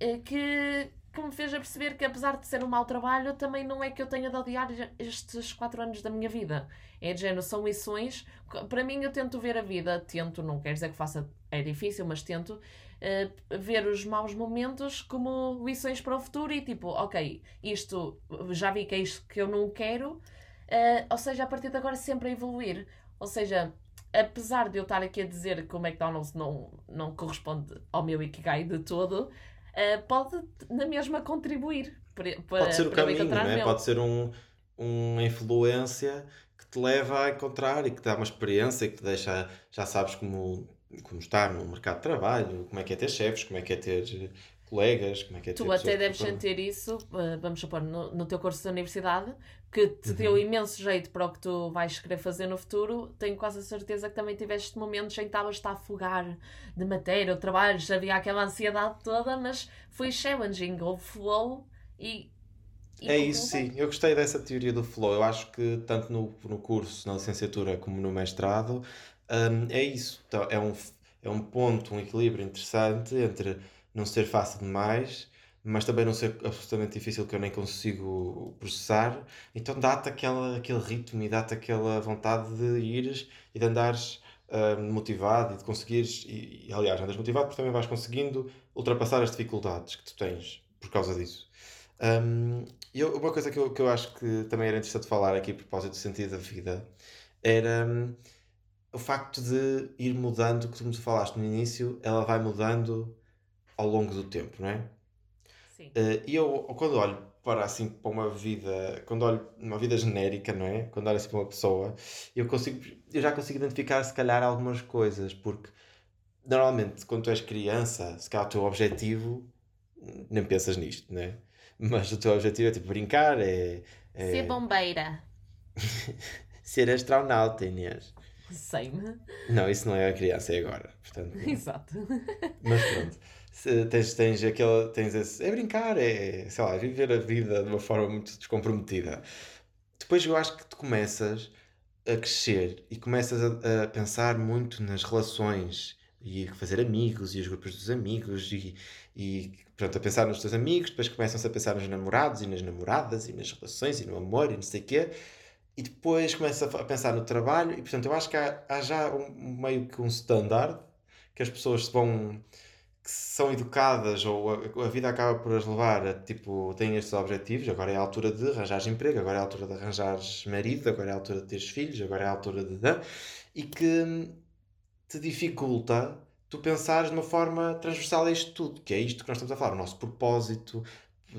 Speaker 1: uh, que, que me fez a perceber que apesar de ser um mau trabalho, também não é que eu tenha de odiar estes quatro anos da minha vida. É de género, são lições. Para mim, eu tento ver a vida, tento, não quer dizer que faça, é difícil, mas tento uh, ver os maus momentos como lições para o futuro e tipo, ok, isto já vi que é isto que eu não quero, uh, ou seja, a partir de agora sempre a evoluir. Ou seja, apesar de eu estar aqui a dizer que o McDonald's não, não corresponde ao meu Ikigai de todo, uh, pode na mesma contribuir. Para,
Speaker 2: pode ser o caminho, é? Pode ser um, uma influência que te leva a encontrar e que te dá uma experiência e que te deixa, já sabes como, como estar no mercado de trabalho, como é que é ter chefes, como é que é ter colegas, como é que é ter
Speaker 1: Tu até deves sentir isso, eh, vamos supor, no, no teu curso da universidade, que te uhum. deu imenso jeito para o que tu vais querer fazer no futuro, tenho quase a certeza que também tiveste momentos em que estavas a afogar de matéria ou trabalho, havia aquela ansiedade toda, mas foi challenging, houve flow e.
Speaker 2: e é isso, sim. Eu gostei dessa teoria do flow. Eu acho que tanto no, no curso, na licenciatura, como no mestrado, um, é isso. Então, é, um, é um ponto, um equilíbrio interessante entre não ser fácil demais mas também não ser absolutamente difícil que eu nem consigo processar. Então dá-te aquele ritmo e dá-te aquela vontade de ires e de andares uh, motivado e de conseguires. E, e, aliás, andas motivado porque também vais conseguindo ultrapassar as dificuldades que tu tens por causa disso. Um, eu, uma coisa que eu, que eu acho que também era interessante falar aqui a propósito do sentido da vida era um, o facto de ir mudando, que tu me falaste no início, ela vai mudando ao longo do tempo, não é? Sim. Uh, e eu, quando olho para assim para uma vida, quando olho uma vida genérica, não é? Quando olho assim para uma pessoa, eu consigo, eu já consigo identificar se calhar algumas coisas, porque normalmente quando tu és criança, se calhar o teu objetivo, nem pensas nisto, não é? Mas o teu objetivo é tipo brincar, é. é...
Speaker 1: Ser bombeira.
Speaker 2: Ser astronauta, Inês.
Speaker 1: Sei-me.
Speaker 2: Não, isso não é a criança, é agora. Portanto,
Speaker 1: Exato.
Speaker 2: Mas pronto tens, tens aquele, tens esse, é brincar, é, sei lá, viver a vida de uma forma muito descomprometida. Depois eu acho que tu começas a crescer e começas a, a pensar muito nas relações e a fazer amigos e os grupos dos amigos e, e pronto, a pensar nos teus amigos, depois começam-se a pensar nos namorados e nas namoradas e nas relações e no amor e não sei o quê e depois começa a pensar no trabalho e portanto eu acho que há, há já um, meio que um standard que as pessoas vão que são educadas ou a, a, vida acaba por as levar a tipo, têm estes objetivos, agora é a altura de arranjar emprego, agora é a altura de arranjar marido, agora é a altura de teres filhos, agora é a altura de. e que te dificulta tu pensares de uma forma transversal a isto tudo, que é isto que nós estamos a falar, o nosso propósito,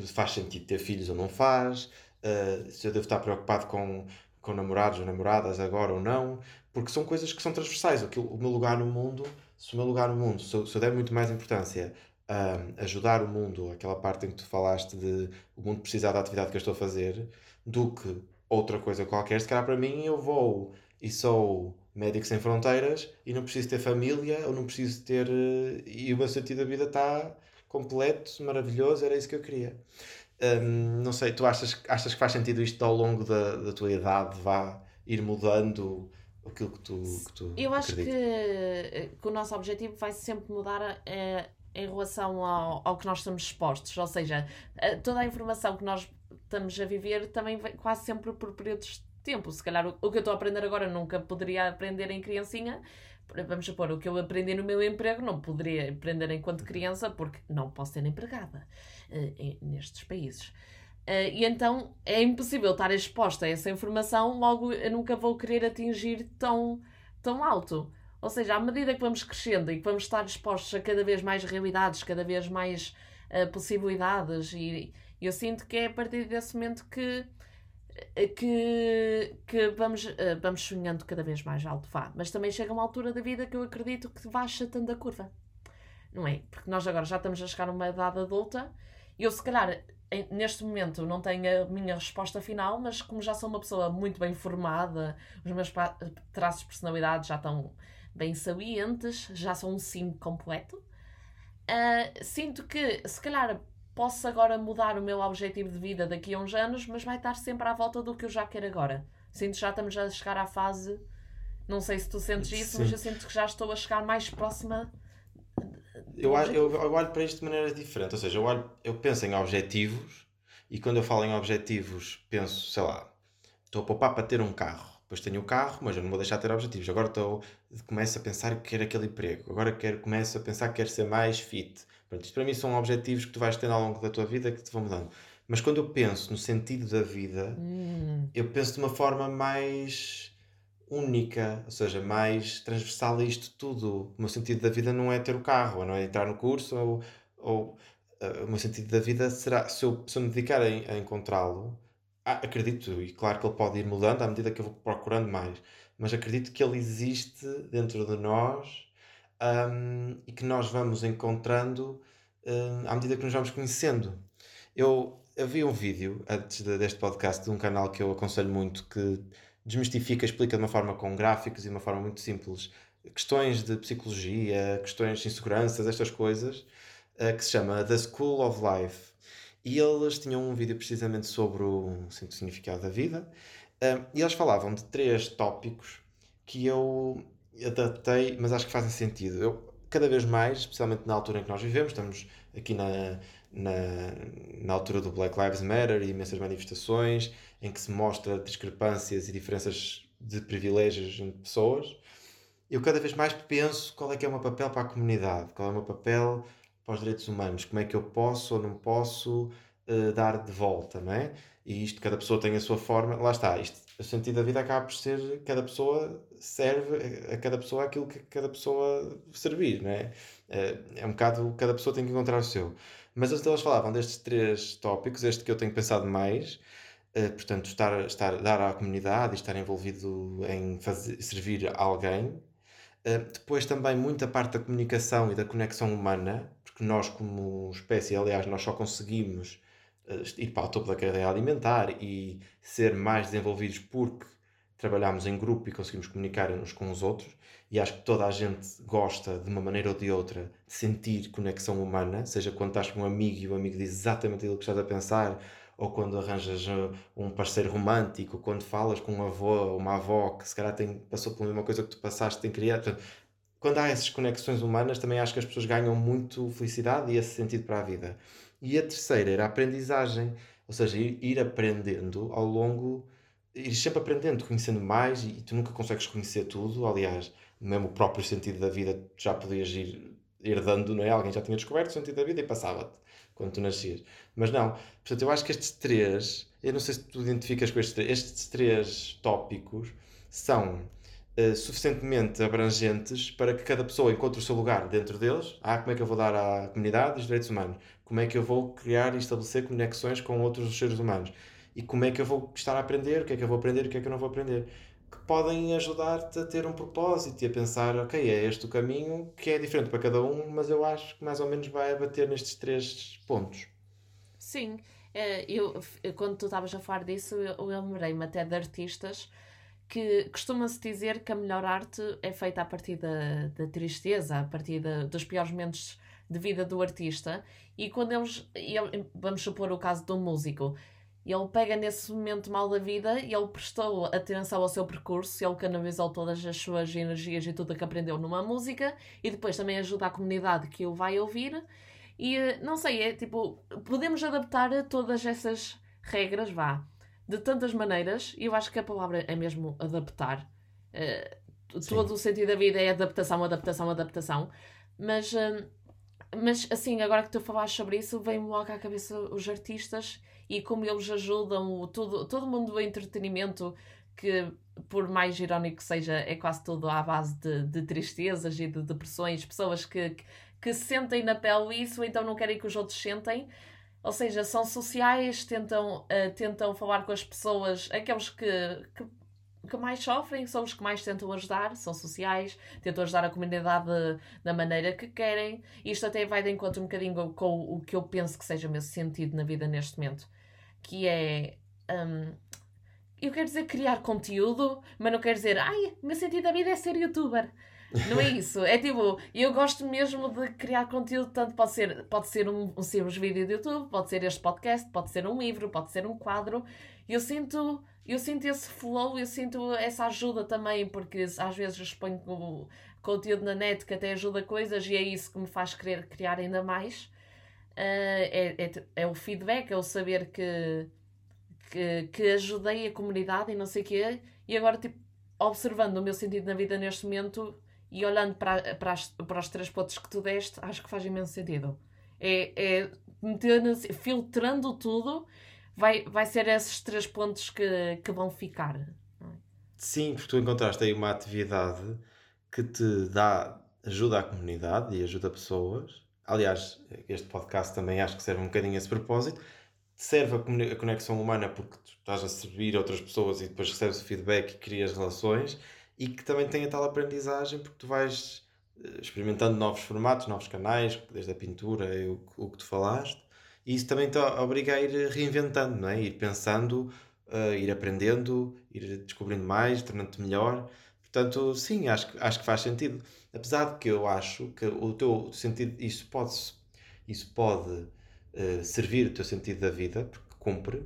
Speaker 2: faz sentido ter filhos ou não faz, uh, se eu devo estar preocupado com, com namorados ou namoradas agora ou não, porque são coisas que são transversais. O, o meu lugar no mundo se o meu lugar no mundo, se eu, se eu der muito mais importância a ajudar o mundo, aquela parte em que tu falaste de o mundo precisar da atividade que eu estou a fazer, do que outra coisa qualquer, se calhar para mim eu vou e sou médico sem fronteiras e não preciso ter família ou não preciso ter. Eh, e o meu sentido da vida está completo, maravilhoso, era isso que eu queria. Um, não sei, tu achas, achas que faz sentido isto ao longo da, da tua idade, vá ir mudando aquilo que tu, que tu
Speaker 1: Eu acho que, que, o nosso objetivo vai sempre mudar é, em relação ao, ao que nós estamos expostos, ou seja, toda a informação que nós estamos a viver também vem quase sempre por períodos de tempo. Se calhar o, o que eu estou a aprender agora nunca poderia aprender em criancinha. Vamos supor, o que eu aprendi no meu emprego não poderia aprender enquanto criança porque não posso ser empregada nestes países. Uh, e então é impossível estar exposta a essa informação, logo eu nunca vou querer atingir tão, tão alto. Ou seja, à medida que vamos crescendo e que vamos estar expostos a cada vez mais realidades, cada vez mais uh, possibilidades, e eu sinto que é a partir desse momento que, eh, que, que vamos, uh, vamos sonhando cada vez mais alto. Vá. Mas também chega uma altura da vida que eu acredito que vai achatando a curva. Não é? Porque nós agora já estamos a chegar a uma idade adulta eu, se calhar, neste momento não tenho a minha resposta final, mas como já sou uma pessoa muito bem formada, os meus traços de personalidade já estão bem salientes, já sou um sim completo, uh, sinto que se calhar posso agora mudar o meu objetivo de vida daqui a uns anos, mas vai estar sempre à volta do que eu já quero agora. Sinto que já estamos a chegar à fase. Não sei se tu sentes isso, sim. mas eu sinto que já estou a chegar mais próxima
Speaker 2: Eu, eu, eu olho para isto de maneira diferente, ou seja, eu, olho, eu penso em objetivos e quando eu falo em objetivos, penso, sei lá, estou a poupar para ter um carro. Depois tenho o carro, mas eu não vou deixar de ter objetivos. Agora estou, começo a pensar que quero aquele emprego. Agora quero, começo a pensar que quero ser mais fit. Pronto, isto para mim são objetivos que tu vais tendo ao longo da tua vida que te vão mudando. Mas quando eu penso no sentido da vida, hum. eu penso de uma forma mais única, ou seja, mais transversal a isto tudo. O meu sentido da vida não é ter o carro, ou não é entrar no curso, ou, ou uh, o meu sentido da vida será, se eu, se eu me dedicar a, a encontrá-lo, acredito, e claro que ele pode ir mudando à medida que eu vou procurando mais, mas acredito que ele existe dentro de nós um, e que nós vamos encontrando um, à medida que nos vamos conhecendo. Eu, eu vi um vídeo antes de, deste podcast de um canal que eu aconselho muito que desmistifica, explica de uma forma com gráficos e de uma forma muito simples questões de psicologia, questões de inseguranças, estas coisas, uh, que se chama The School of Life. E eles tinham um vídeo precisamente sobre o, assim, significado da vida. Uh, e eles falavam de três tópicos que eu adaptei, mas acho que fazem sentido. Eu, cada vez mais, especialmente na altura em que nós vivemos, estamos aqui na, na, na altura do Black Lives Matter e imensas manifestações em que se mostra discrepâncias e diferenças de privilégios entre pessoas. Eu cada vez mais penso qual é que é o meu papel para a comunidade, qual é o meu papel para os direitos humanos, como é que eu posso ou não posso uh, dar de volta, não é? E isto, cada pessoa tem a sua forma, lá está, isto, o sentido da vida acaba por ser, cada pessoa serve a cada pessoa aquilo que cada pessoa servir, não é? É, é um bocado, cada pessoa tem que encontrar o seu. Mas eles falavam destes três tópicos, este que eu tenho pensado mais, uh, portanto, estar, estar, dar à comunidade estar envolvido em fazer, servir alguém. Uh, depois também muita parte da comunicação e da conexão humana, porque nós como espécie, aliás, nós só conseguimos uh, ir para o topo da cadeia alimentar e ser mais desenvolvidos porque trabalhamos em grupo e conseguimos comunicar uns com os outros. E acho que toda a gente gosta, de uma maneira ou de outra, de sentir conexão humana, seja quando estás com um amigo e o amigo diz exatamente aquilo que estás a pensar, ou quando arranjas uh, um parceiro romântico, quando falas com um avô uma avó que se calhar tem, passou pela mesma coisa que tu passaste, tem criado. quando há essas conexões humanas, também acho que as pessoas ganham muito felicidade e esse sentido para a vida. E a terceira era a aprendizagem, ou seja, ir, ir aprendendo ao longo, ir sempre aprendendo, conhecendo mais, e, e tu nunca consegues conhecer tudo. Aliás, mesmo o próprio sentido da vida já podias ir herdando, não é? Alguém já tinha descoberto o sentido da vida e passava-te quando tu nascias. Mas não, portanto, eu acho que estes três, eu não sei se tu identificas com estes três, estes três tópicos são uh, suficientemente abrangentes para que cada pessoa encontre o seu lugar dentro deles. Ah, como é que eu vou dar à comunidade os direitos humanos? Como é que eu vou criar e estabelecer conexões com outros seres humanos? E como é que eu vou estar a aprender? O que é que eu vou aprender? O que é que eu não vou aprender? Que podem ajudar-te a ter um propósito e a pensar, ok, é este o caminho que é diferente para cada um, mas eu acho que mais ou menos vai bater nestes três pontos.
Speaker 1: Sim, é, eu, quando tu estavas a falar disso, eu lembrei-me até de artistas que costuma-se dizer que a melhor arte é feita a partir da, da tristeza, a partir dos piores momentos de vida do artista, e quando eles, vamos supor o caso um músico, ele pega nesse momento mal da vida e ele prestou atenção ao seu percurso, ele canalizou todas as suas energias e tudo que aprendeu numa música e depois também ajuda a comunidade que o vai ouvir. E não sei, é tipo, podemos adaptar todas essas regras, vá, de tantas maneiras, e eu acho que a palavra é mesmo adaptar. Uh, todo o sentido da vida é adaptação, adaptação, adaptação. Mas, uh, mas assim, agora que tu falaste sobre isso, vem-me logo à cabeça os artistas e como eles ajudam o, todo, todo mundo do entretenimento que por mais irónico que seja, é quase tudo à base de, de tristezas e de depressões, pessoas que, que, que sentem na pele isso, então não querem que os outros sentem. Ou seja, são sociais, tentam, uh, tentam falar com as pessoas, aqueles que, que, que, mais sofrem são os que mais tentam ajudar, são sociais, tentam ajudar a comunidade da maneira que querem. Isto até vai de encontro um bocadinho com o que eu penso que seja o meu sentido na vida neste momento que é. Um, eu quero dizer criar conteúdo, mas não quero dizer, ai, meu sentido da vida é ser youtuber. Não é isso. É tipo, eu gosto mesmo de criar conteúdo, tanto pode ser, pode ser um, um simples vídeo de YouTube, pode ser este podcast, pode ser um livro, pode ser um quadro. Eu sinto eu sinto esse flow, eu sinto essa ajuda também, porque às vezes exponho conteúdo na net que até ajuda coisas e é isso que me faz querer criar ainda mais. Uh, é, é, é, o feedback, é o saber que, que, que ajudei a comunidade e não sei o quê, e agora, tipo, observando o meu sentido na vida neste momento e olhando para, para, as, para os três pontos que tu deste, acho que faz imenso sentido. É, é filtrando tudo vai, vai ser esses três pontos que, que vão ficar. É?
Speaker 2: Sim, porque tu encontraste aí uma atividade que te dá ajuda à comunidade e ajuda pessoas. Aliás, este podcast também acho que serve um bocadinho a esse propósito. Serve a conexão humana porque tu estás a servir outras pessoas e depois recebes o feedback e crias relações e que também tem a tal aprendizagem porque tu vais eh, experimentando novos formatos, novos canais, desde a pintura e o, o que tu falaste e isso também te obriga a ir reinventando, não é? Ir pensando, uh, ir aprendendo, ir descobrindo mais, tornando-te melhor. Portanto, sim, acho, acho que faz sentido. Apesar de que eu acho que o teu sentido, isso pode, isso pode uh, servir o teu sentido da vida, porque cumpre,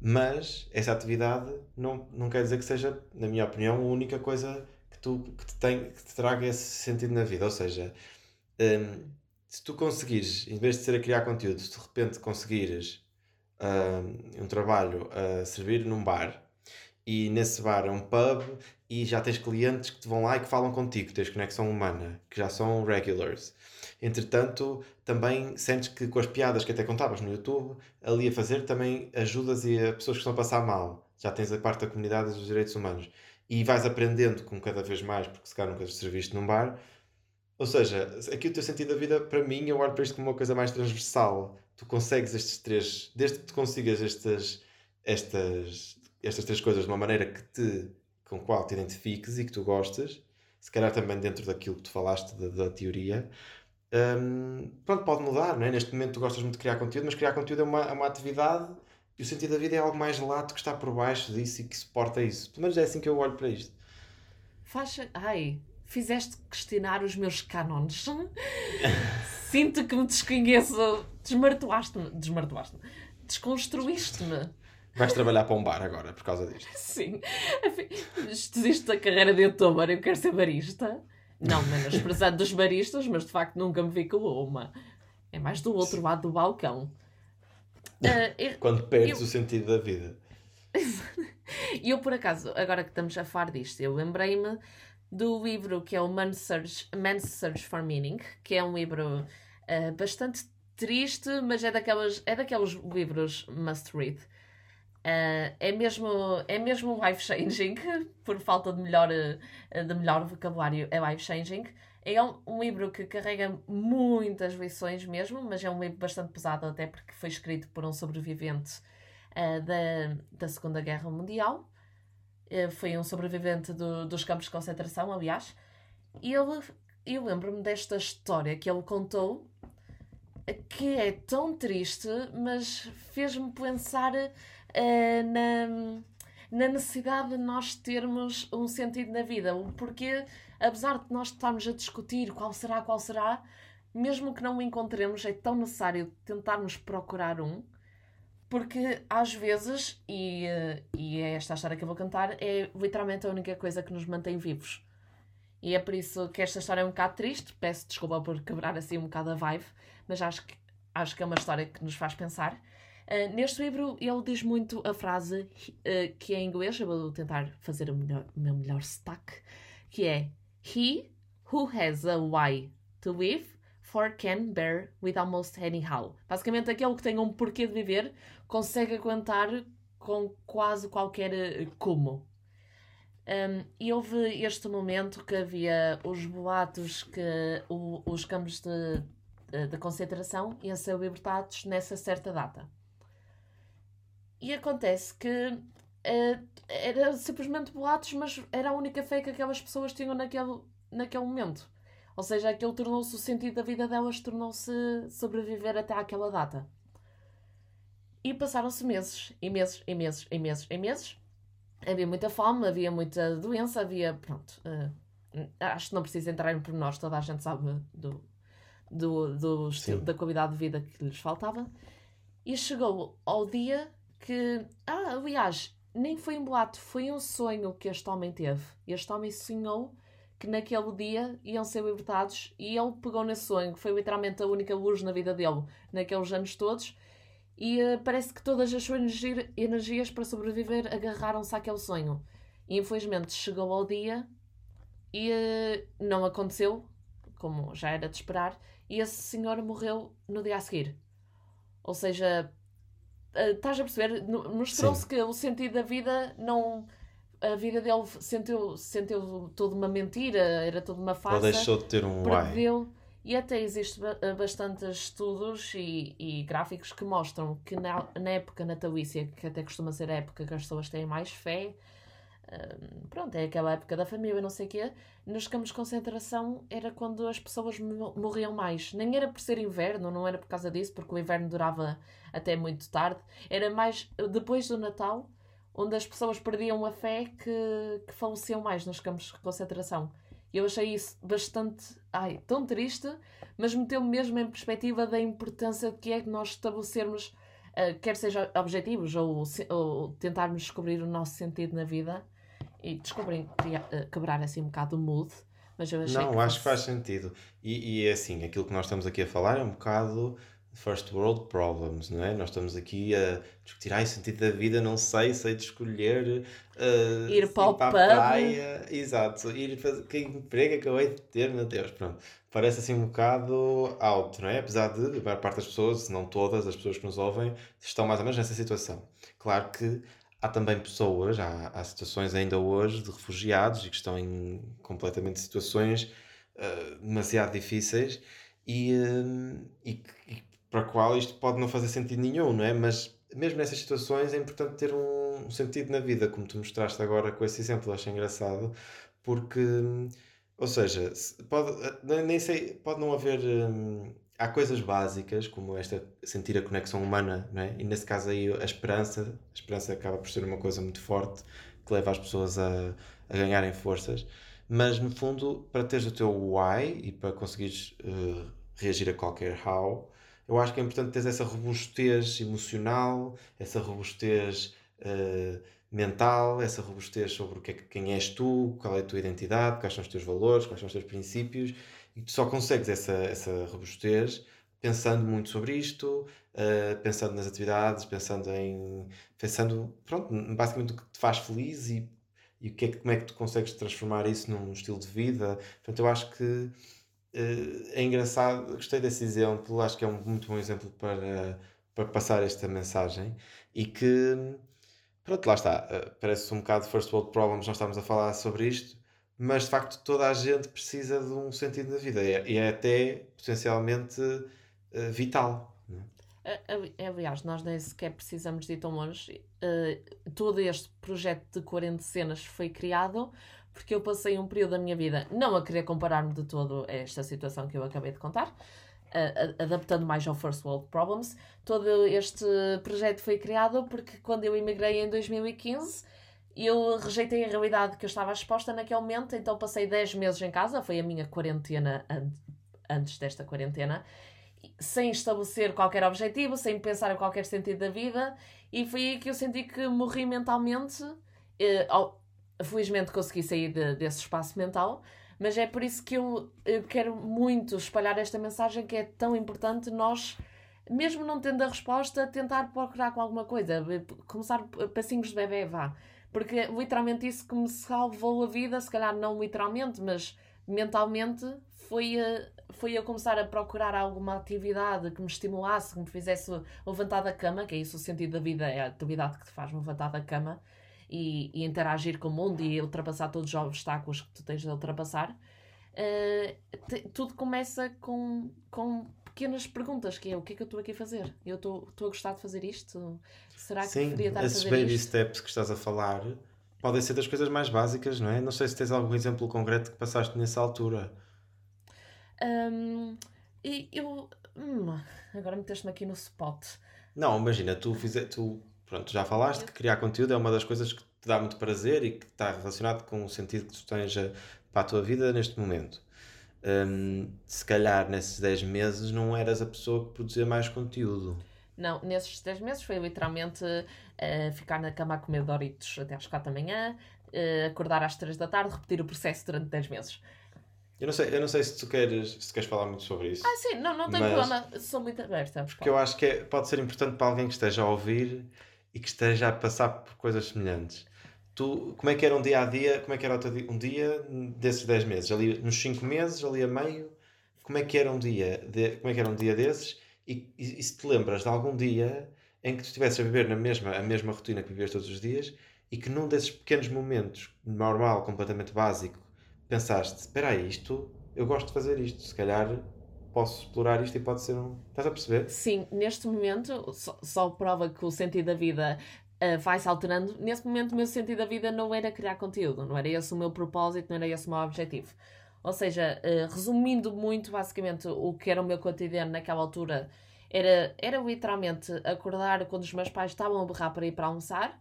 Speaker 2: mas essa atividade não, não quer dizer que seja, na minha opinião, a única coisa que, tu, que, te, tem, que te traga esse sentido na vida. Ou seja, um, se tu conseguires, em vez de ser a criar conteúdo, se de repente conseguires uh, um trabalho a servir num bar e nesse bar é um pub e já tens clientes que te vão lá e que falam contigo, tens conexão humana, que já são regulars. Entretanto, também sentes que com as piadas que até contavas no YouTube, ali a fazer, também ajudas e a pessoas que estão a passar mal. Já tens a parte da comunidade dos direitos humanos. E vais aprendendo com cada vez mais, porque se calhar nunca serviste num bar, ou seja, aqui o teu sentido da vida, para mim, eu olho para isto como uma coisa mais transversal. Tu consegues estes três, desde que tu consigas estas, estas, estas três coisas de uma maneira que te, com qual te identifiques e que tu gostes, se calhar também dentro daquilo que tu falaste da, da teoria, um, pronto, pode mudar, não é? Neste momento tu gostas muito de criar conteúdo, mas criar conteúdo é uma, é uma atividade e o sentido da vida é algo mais lato que está por baixo disso e que suporta isso. Pelo menos é assim que eu olho para isto.
Speaker 1: Faz. Ai, fizeste questionar os meus cânones. Sinto que me desconheço. Desmartoaste-me. Desmartoaste-me. Desconstruíste-me.
Speaker 2: Vais trabalhar para um bar agora por causa disto.
Speaker 1: Sim. Desiste da carreira de youtuber, eu quero ser barista. Não menosprezando dos baristas, mas de facto nunca me vi com uma. É mais do outro lado do balcão.
Speaker 2: Uh, Quando perdes eu... o sentido da vida.
Speaker 1: E eu, por acaso, agora que estamos a falar disto, eu lembrei-me do livro que é o Man's Search, Man's Search for Meaning, que é um livro uh, bastante triste, mas é daquelas, é daqueles livros must read. Uh, é mesmo é mesmo life changing por falta de melhor uh, de melhor vocabulário é life changing é um, um, livro que carrega muitas lições mesmo mas é um livro bastante pesado até porque foi escrito por um sobrevivente uh, da, da Segunda Guerra Mundial eh, foi um sobrevivente do, dos campos de concentração, aliás, e ele, eu lembro-me desta história que ele contou, que é tão triste, mas fez-me pensar uh, na, na necessidade de nós termos um sentido na vida, porque apesar de nós estarmos a discutir qual será, qual será, mesmo que não o encontremos, é tão necessário tentarmos procurar um porque às vezes, e, e é esta história que eu vou cantar, é literalmente a única coisa que nos mantém vivos. E é por isso que esta história é um bocado triste. Peço desculpa por quebrar assim um bocado a vibe, mas acho que, acho que é uma história que nos faz pensar. Uh, neste livro ele diz muito a frase uh, que é em inglês, eu vou tentar fazer o, melhor, o meu melhor sotaque, que é He who has a why to live for can bear with almost anyhow. Basicamente, aquele que tem um porquê de viver consegue aguentar com quase qualquer eh, como. Um, e houve este momento que havia os boatos que o, os campos de, de, de, concentração iam ser libertados nessa certa data. E acontece que uh, era simplesmente boatos, mas era a única fé que aquelas pessoas tinham naquele, naquele momento. Ou seja, aquilo tornou-se o sentido da vida delas, tornou-se sobreviver até àquela data. E passaram-se meses, e meses, e meses, e meses, e meses. Havia muita fome, havia muita doença, havia. Pronto. Uh, acho que não preciso entrar em pormenores, toda a gente sabe do, do, do estilo, da qualidade de vida que lhes faltava. E chegou ao dia que. Ah, aliás, nem foi um boato, foi um sonho que este homem teve. Este homem sonhou que naquele dia iam ser libertados e ele pegou nesse sonho, que foi literalmente a única luz na vida dele naqueles anos todos. E uh, parece que todas as suas energias para sobreviver agarraram-se àquele sonho. E infelizmente chegou ao dia e uh, não aconteceu, como já era de esperar, e esse senhor morreu no dia a seguir. Ou seja, uh, estás a perceber? Mostrou-se que o sentido da vida não. A vida dele sentiu, sentiu toda uma mentira, era toda uma farsa. Ou
Speaker 2: deixou de ter um perdeu,
Speaker 1: E até existe eh, bastantes estudos e, e, gráficos que mostram que na, na época natalícia, que até costuma ser a época que as pessoas têm mais fé, pronto, é aquela época da família, não sei o quê, nos campos de concentração era quando as pessoas morriam mais. Nem era por ser inverno, não era por causa disso, porque o inverno durava até muito tarde. Era mais depois do Natal, onde as pessoas perdiam a fé que, que faleciam mais nos campos de concentração. Eu achei isso bastante, ai, tão triste, mas meteu-me mesmo em perspectiva da importância de que é que nós estabelecermos, uh, quer seja objetivos ou, ou tentarmos descobrir o nosso sentido na vida, e descobrem eh, quebrar assim um bocado o mood. Mas eu achei
Speaker 2: Não, que acho que faz sentido. E, e é assim, aquilo que nós estamos aqui a falar é um bocado first world problems, não é? Nós estamos aqui a discutir, ai, sentido da vida, não sei, sei de escolher uh, ir para, para a praia, exato, ir fazer, que emprego acabei de ter, meu Deus, pronto. Parece assim um bocado alto, não é? Apesar de a maior parte das pessoas, se não todas as pessoas que nos ouvem, estão mais ou menos nessa situação. Claro que há também pessoas, há, há situações ainda hoje de refugiados e que estão em completamente situações uh, demasiado difíceis e, uh, e, e, para a qual isto pode não fazer sentido nenhum, não é? Mas mesmo nessas situações é importante ter um, sentido na vida, como tu mostraste agora com esse exemplo, acho engraçado, porque, ou seja, pode, eh, nem sei, pode não haver. Um, há coisas básicas, como esta sentir a conexão humana, não é? e nesse caso aí a esperança, a esperança acaba por ser uma coisa muito forte que leva as pessoas a, a ganharem forças, mas no fundo, para teres o teu why e para conseguires uh, reagir a qualquer how, eu acho que é importante teres essa robustez emocional, essa robustez uh, mental, essa robustez sobre o que é, quem és tu, qual é a tua identidade, quais são os teus valores, quais são os teus princípios e tu só consegues essa, essa robustez pensando muito sobre isto, uh, pensando nas atividades, pensando em. pensando, pronto, basicamente o que te faz feliz e, e o que é, como é que tu consegues transformar isso num estilo de vida. Portanto, eu acho que é engraçado, gostei desse exemplo, acho que é um muito bom exemplo para, para passar esta mensagem e que. Pronto, lá está. Uh, parece um bocado first world problems, nós estamos a falar sobre isto, mas de facto toda a gente precisa de um sentido na vida e é, até potencialmente uh, vital.
Speaker 1: É? Aliás, nós nem sequer precisamos de ir tão longe. Todo este projeto de 40 cenas foi criado porque eu passei um período da minha vida não a querer comparar-me de todo a esta situação que eu acabei de contar, adaptando mais ao First World Problems. Todo este projeto foi criado porque quando eu emigrei em 2015 eu rejeitei a realidade que eu estava exposta naquele momento, então passei 10 meses em casa, foi a minha quarentena antes desta quarentena, sem estabelecer qualquer objetivo, sem pensar em qualquer sentido da vida, e foi aí que eu senti que morri mentalmente. Eh, felizmente consegui sair de, desse espaço mental, mas é por isso que eu, eu quero muito espalhar esta mensagem que é tão importante nós mesmo não tendo a resposta, tentar procurar com alguma coisa. Começar passinhos de bebê, vá. Porque literalmente isso que me salvou a vida, se calhar não literalmente, mas mentalmente, foi a, foi a começar a procurar alguma atividade que me estimulasse, que me fizesse levantar da cama, que é isso o sentido da vida, é a atividade que te faz levantar da cama e, e interagir com o mundo e ultrapassar todos os obstáculos que tu tens de ultrapassar. Uh, te, tudo começa com, com pequenas perguntas, que é o que é que eu estou aqui a fazer? Eu estou a gostar de fazer isto? Será que
Speaker 2: Sim, deveria estar a fazer baby isto? steps que estás a falar podem ser das coisas mais básicas, não é? Não sei se tens algum exemplo concreto que passaste nessa altura.
Speaker 1: Um, e eu... Hum, agora meteste-me aqui no spot.
Speaker 2: Não, imagina, tu, fizer, tu pronto, já falaste que criar conteúdo é uma das coisas que te dá muito prazer e que está relacionado com o sentido que tu tens para a tua vida neste momento um, se calhar nesses 10 meses não eras a pessoa que produzia mais conteúdo.
Speaker 1: Não, nesses 10 meses foi literalmente uh, ficar na cama a comer Doritos até às 4 da manhã, uh, acordar às 3 da tarde, repetir o processo durante 10 meses.
Speaker 2: Eu não sei, eu não sei se tu queres, se queres falar muito sobre isso.
Speaker 1: Ah, sim, não, não tem problema, sou muito aberta.
Speaker 2: Porque eu acho que é, pode ser importante para alguém que esteja a ouvir e que esteja a passar por coisas semelhantes. Tu, como é que era um dia a dia, como é que era um dia desses 10 meses? Ali nos 5 meses, ali a meio, como é que era um dia, de, como é que era um dia desses? E, e, e, se te lembras de algum dia em que tu estivesses a viver na mesma, a mesma rotina que vivias todos os dias e que num desses pequenos momentos, normal, completamente básico, pensaste: espera aí, isto, eu gosto de fazer isto, se calhar posso explorar isto e pode ser um. Estás a perceber?
Speaker 1: Sim, neste momento, só, só prova que o sentido da vida uh, vai-se alterando. Nesse momento, o meu sentido da vida não era criar conteúdo, não era esse o meu propósito, não era esse o meu objetivo. Ou seja, uh, resumindo muito, basicamente, o que era o meu cotidiano naquela altura era, era literalmente acordar quando os meus pais estavam a berrar para ir para almoçar.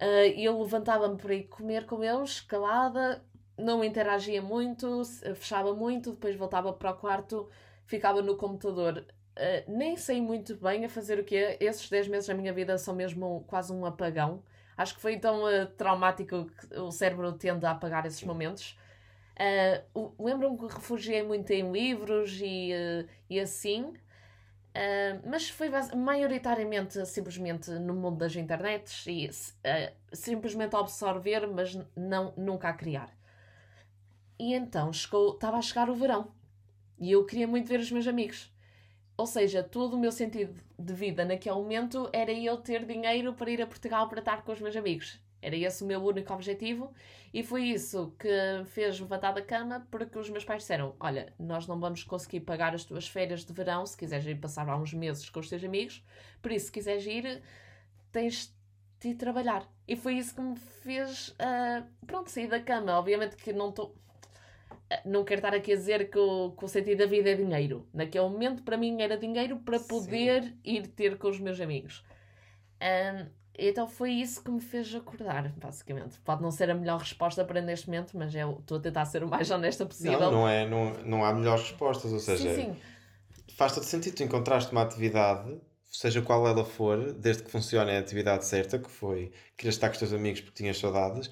Speaker 1: Uh, eu levantava-me para ir comer com eles, calada, não interagia muito, fechava muito, depois voltava para o quarto, ficava no computador. Uh, nem sei muito bem a fazer o que é. Esses 10 meses da minha vida são mesmo quase um apagão. Acho que foi tão uh, traumático que o cérebro tende a apagar esses momentos. Uh, Lembro-me que refugiei muito em livros e, e assim, mas foi maioritariamente simplesmente no mundo das internets e simplesmente a absorver, mas não, nunca a criar. E então chegou, estava a chegar o verão e eu queria muito ver os meus amigos. Ou seja, todo o meu sentido de vida naquele momento era eu ter dinheiro para ir a Portugal para estar com os meus amigos. Era esse o meu único objetivo e foi isso que fez levantar da cama porque os meus pais disseram: Olha, nós não vamos conseguir pagar as tuas férias de verão se quiseres ir passar lá uns meses com os teus amigos, por isso, se quiseres ir, tens de ir trabalhar. E foi isso que me fez, uh, pronto, sair da cama. Obviamente que não estou não quero estar aqui a dizer que o, que o sentido da vida é dinheiro. Naquele momento, para mim, era dinheiro para poder Sim. ir ter com os meus amigos. Um, então foi isso que me fez acordar, basicamente. Pode não ser a melhor resposta para neste momento, mas eu estou a tentar ser o mais honesta possível.
Speaker 2: Não, não, é, não, não há melhores respostas, ou seja, sim, sim. faz todo sentido. Tu encontraste uma atividade, seja qual ela for, desde que funcione a atividade certa, que foi querer estar com os teus amigos porque tinhas saudades,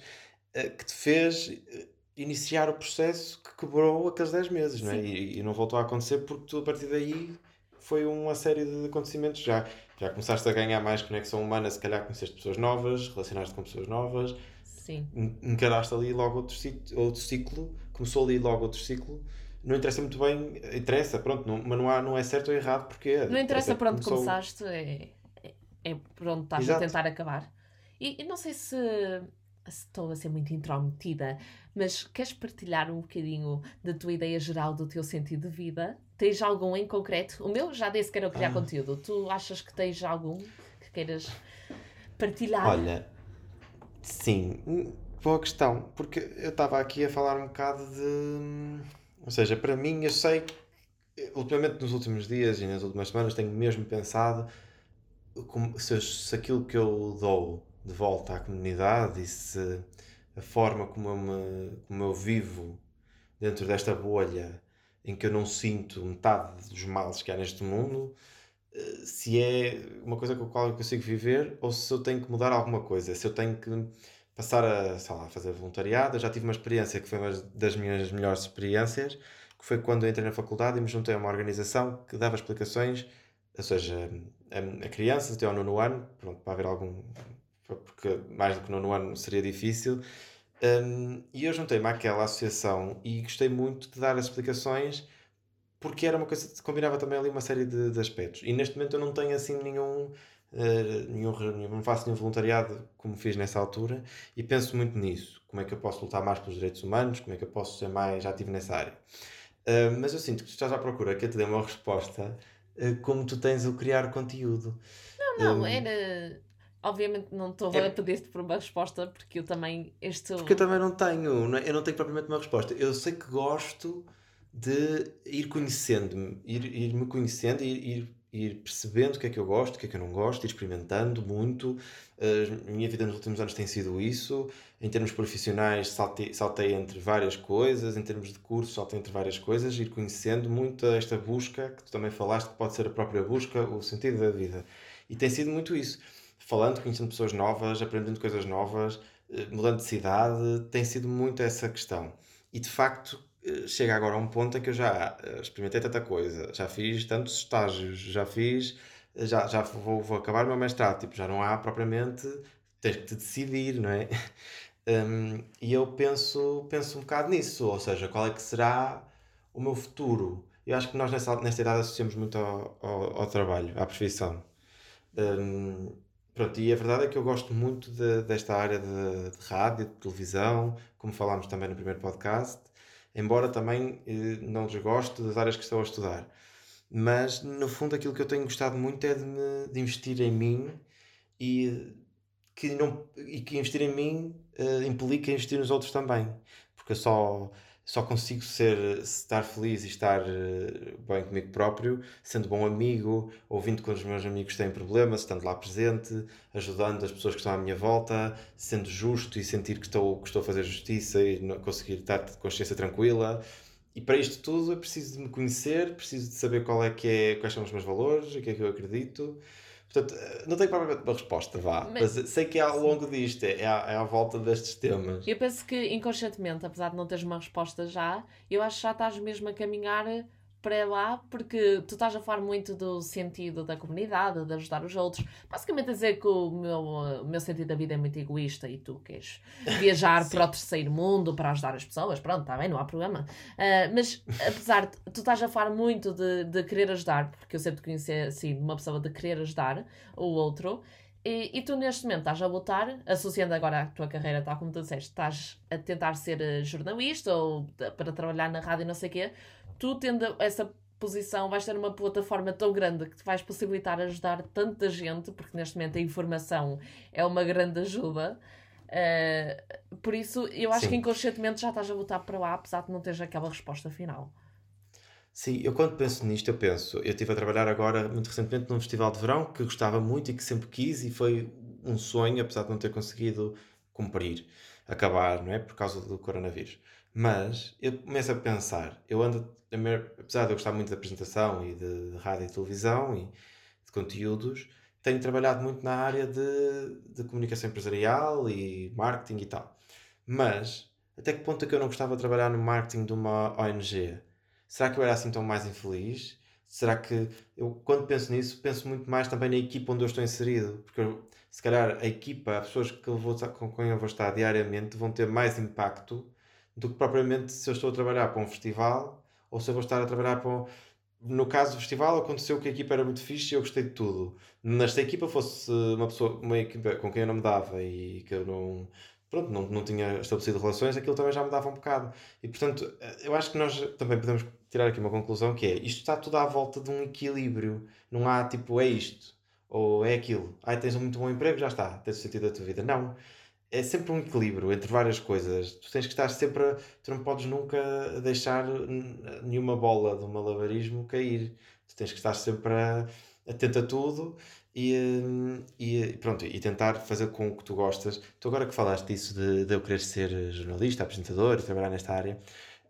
Speaker 2: eh, que te fez eh, iniciar o processo que quebrou aqueles 10 meses, não é? E, e, não voltou a acontecer porque tu a partir daí foi uma série de acontecimentos. Já, já começaste a ganhar mais conexão humana, se calhar conheceste pessoas novas, relacionaste com pessoas novas. Sim. Encaraste ali logo outro ciclo, outro ciclo, começou ali logo outro ciclo. Não interessa muito bem, interessa, pronto, não, mas não, há, não é certo ou errado porque.
Speaker 1: Não interessa por onde começou... começaste, é, é, é por onde estás Exato. a tentar acabar. E, e não sei se estou a ser muito intrometida, mas queres partilhar um bocadinho da tua ideia geral do teu sentido de vida? Tens algum em concreto? O meu já disse que era criar ah. conteúdo. Tu achas que tens algum que queiras partilhar?
Speaker 2: Olha, sim, boa questão, porque eu estava aqui a falar um bocado de. Ou seja, para mim, eu sei que, ultimamente nos últimos dias e nas últimas semanas, tenho mesmo pensado como, se, se aquilo que eu dou de volta à comunidade e se a forma como eu, me, como eu vivo dentro desta bolha em que eu não sinto metade dos males que há neste mundo, eh, se é uma coisa com a qual eu consigo viver ou se eu tenho que mudar alguma coisa, se eu tenho que passar a, sei lá, fazer voluntariado. Eu já tive uma experiência que foi uma das minhas melhores experiências, que foi quando entrei na faculdade e me juntei a uma organização que dava explicações, ou seja, a, a crianças até ao nono ano, pronto, para haver algum porque mais do que no ano seria difícil. Um, e eu juntei-me àquela associação e gostei muito de dar as explicações porque era uma coisa que combinava também ali uma série de, de aspectos. E neste momento eu não tenho assim nenhum, uh, nenhum, nenhum, não faço nenhum voluntariado como fiz nessa altura e penso muito nisso. Como é que eu posso lutar mais pelos direitos humanos, como é que eu posso ser mais ativo nessa área. Uh, mas eu sinto que tu estás à procura que eu te dê uma resposta uh, como tu tens o criar conteúdo.
Speaker 1: Não, não, um, era Obviamente não estou é... a pedir-te por uma resposta, porque eu também. Este...
Speaker 2: Porque eu também não tenho, não é? eu não tenho propriamente uma resposta. Eu sei que gosto de ir conhecendo-me, ir, ir me conhecendo, ir, ir, ir percebendo o que é que eu gosto, o que é que eu não gosto, ir experimentando muito. A minha vida nos últimos anos tem sido isso. Em termos profissionais, saltei, saltei entre várias coisas, em termos de curso, saltei entre várias coisas, ir conhecendo muito esta busca, que tu também falaste, que pode ser a própria busca, o sentido da vida. E tem sido muito isso. Falando, conhecendo pessoas novas, aprendendo coisas novas, eh, mudando de cidade, tem sido muito essa questão. E de facto, eh, chega agora a um ponto em que eu já eh, experimentei tanta coisa, já fiz tantos estágios, já fiz, já, já vou, vou acabar o meu mestrado, tipo, já não há propriamente, tens que te decidir, não é? Um, e eu penso, penso um bocado nisso, ou seja, qual é que será o meu futuro? Eu acho que nós nessa, nesta idade associamos muito ao, ao, ao trabalho, à profissão. Um, pronto, e a verdade é que eu gosto muito de, desta área de, de rádio, de televisão, como falámos também no primeiro podcast, embora também eh, não desgoste das áreas que estou a estudar. Mas, no fundo, aquilo que eu tenho gostado muito é de, me, de investir em mim e que, não, e que investir em mim uh, implica investir nos outros também. Porque eu só só consigo ser, estar feliz e estar eh, bem comigo próprio, sendo bom amigo, ouvindo quando os meus amigos têm problemas, estando lá presente, ajudando as pessoas que estão à minha volta, sendo justo e sentir que estou, que estou a fazer justiça e conseguir estar de consciência tranquila. E para isto tudo é preciso de me conhecer, preciso de saber qual é que é, quais são os meus valores, o que é que eu acredito Portanto, não tenho propriamente uma resposta, vá. Mas, mas sei que é ao longo disto, é à, é à volta destes temas.
Speaker 1: Eu penso que inconscientemente, apesar de não teres uma resposta já, eu acho que já estás mesmo a caminhar para lá, porque tu estás a falar muito do sentido da comunidade, de ajudar os outros. Basicamente a dizer que o meu, o meu sentido da vida é muito egoísta e tu queres viajar para o terceiro mundo para ajudar as pessoas. Pronto, está bem, não há problema. Uh, mas apesar de tu estás a falar muito de, de querer ajudar, porque eu sempre te conheci assim, uma pessoa de querer ajudar o outro. E, e, tu neste momento estás a lutar, associando agora a tua carreira, tal como tu disseste, estás a tentar ser eh, jornalista ou para trabalhar na rádio, não sei o quê tu tendo essa posição, vais ter uma plataforma tão grande que te vais possibilitar ajudar tanta gente, porque neste momento a informação é uma grande ajuda. Uh, por isso, eu acho Sim. que inconscientemente já estás a botar para lá, apesar de não teres aquela resposta final.
Speaker 2: Sim, eu quando penso nisto, eu penso, eu estive a trabalhar agora, muito recentemente, num festival de verão que gostava muito e que sempre quis e foi um sonho, apesar de não ter conseguido cumprir, acabar, não é? Por causa do coronavírus. Mas eu começo a pensar, eu ando, apesar de eu gostar muito de apresentação e de, de rádio e televisão e de conteúdos, tenho trabalhado muito na área de, de comunicação empresarial e marketing e tal. Mas até que ponto é que eu não gostava de trabalhar no marketing de uma ONG? Será que eu era assim tão mais infeliz? Será que eu, quando penso nisso, penso muito mais também na equipa onde eu estou inserido? Porque eu, se calhar a equipa, as pessoas que eu vou, com quem eu vou estar diariamente vão ter mais impacto do que propriamente se eu estou a trabalhar para um festival ou se eu vou estar a trabalhar para. No caso do festival, aconteceu que a equipa era muito fixe e eu gostei de tudo. Nesta equipa fosse uma pessoa, uma equipa com quem eu não me dava e que eu não, pronto, não, não tinha estabelecido relações, aquilo também já me dava um bocado. E portanto, eu acho que nós também podemos tirar aqui uma conclusão que é isto está tudo à volta de um equilíbrio. Não há tipo, é isto ou é aquilo. Ai, tens um muito bom emprego, já está, tens o sentido da tua vida. Não é sempre um equilíbrio entre várias coisas. Tu tens que estar sempre. A, tu não podes nunca deixar nenhuma bola um malabarismo cair. Tu tens que estar sempre a, atento a tudo e, e, pronto, e tentar fazer com o que tu gostas. Tu agora que falaste disso de, de eu querer ser jornalista, apresentador, trabalhar nesta área,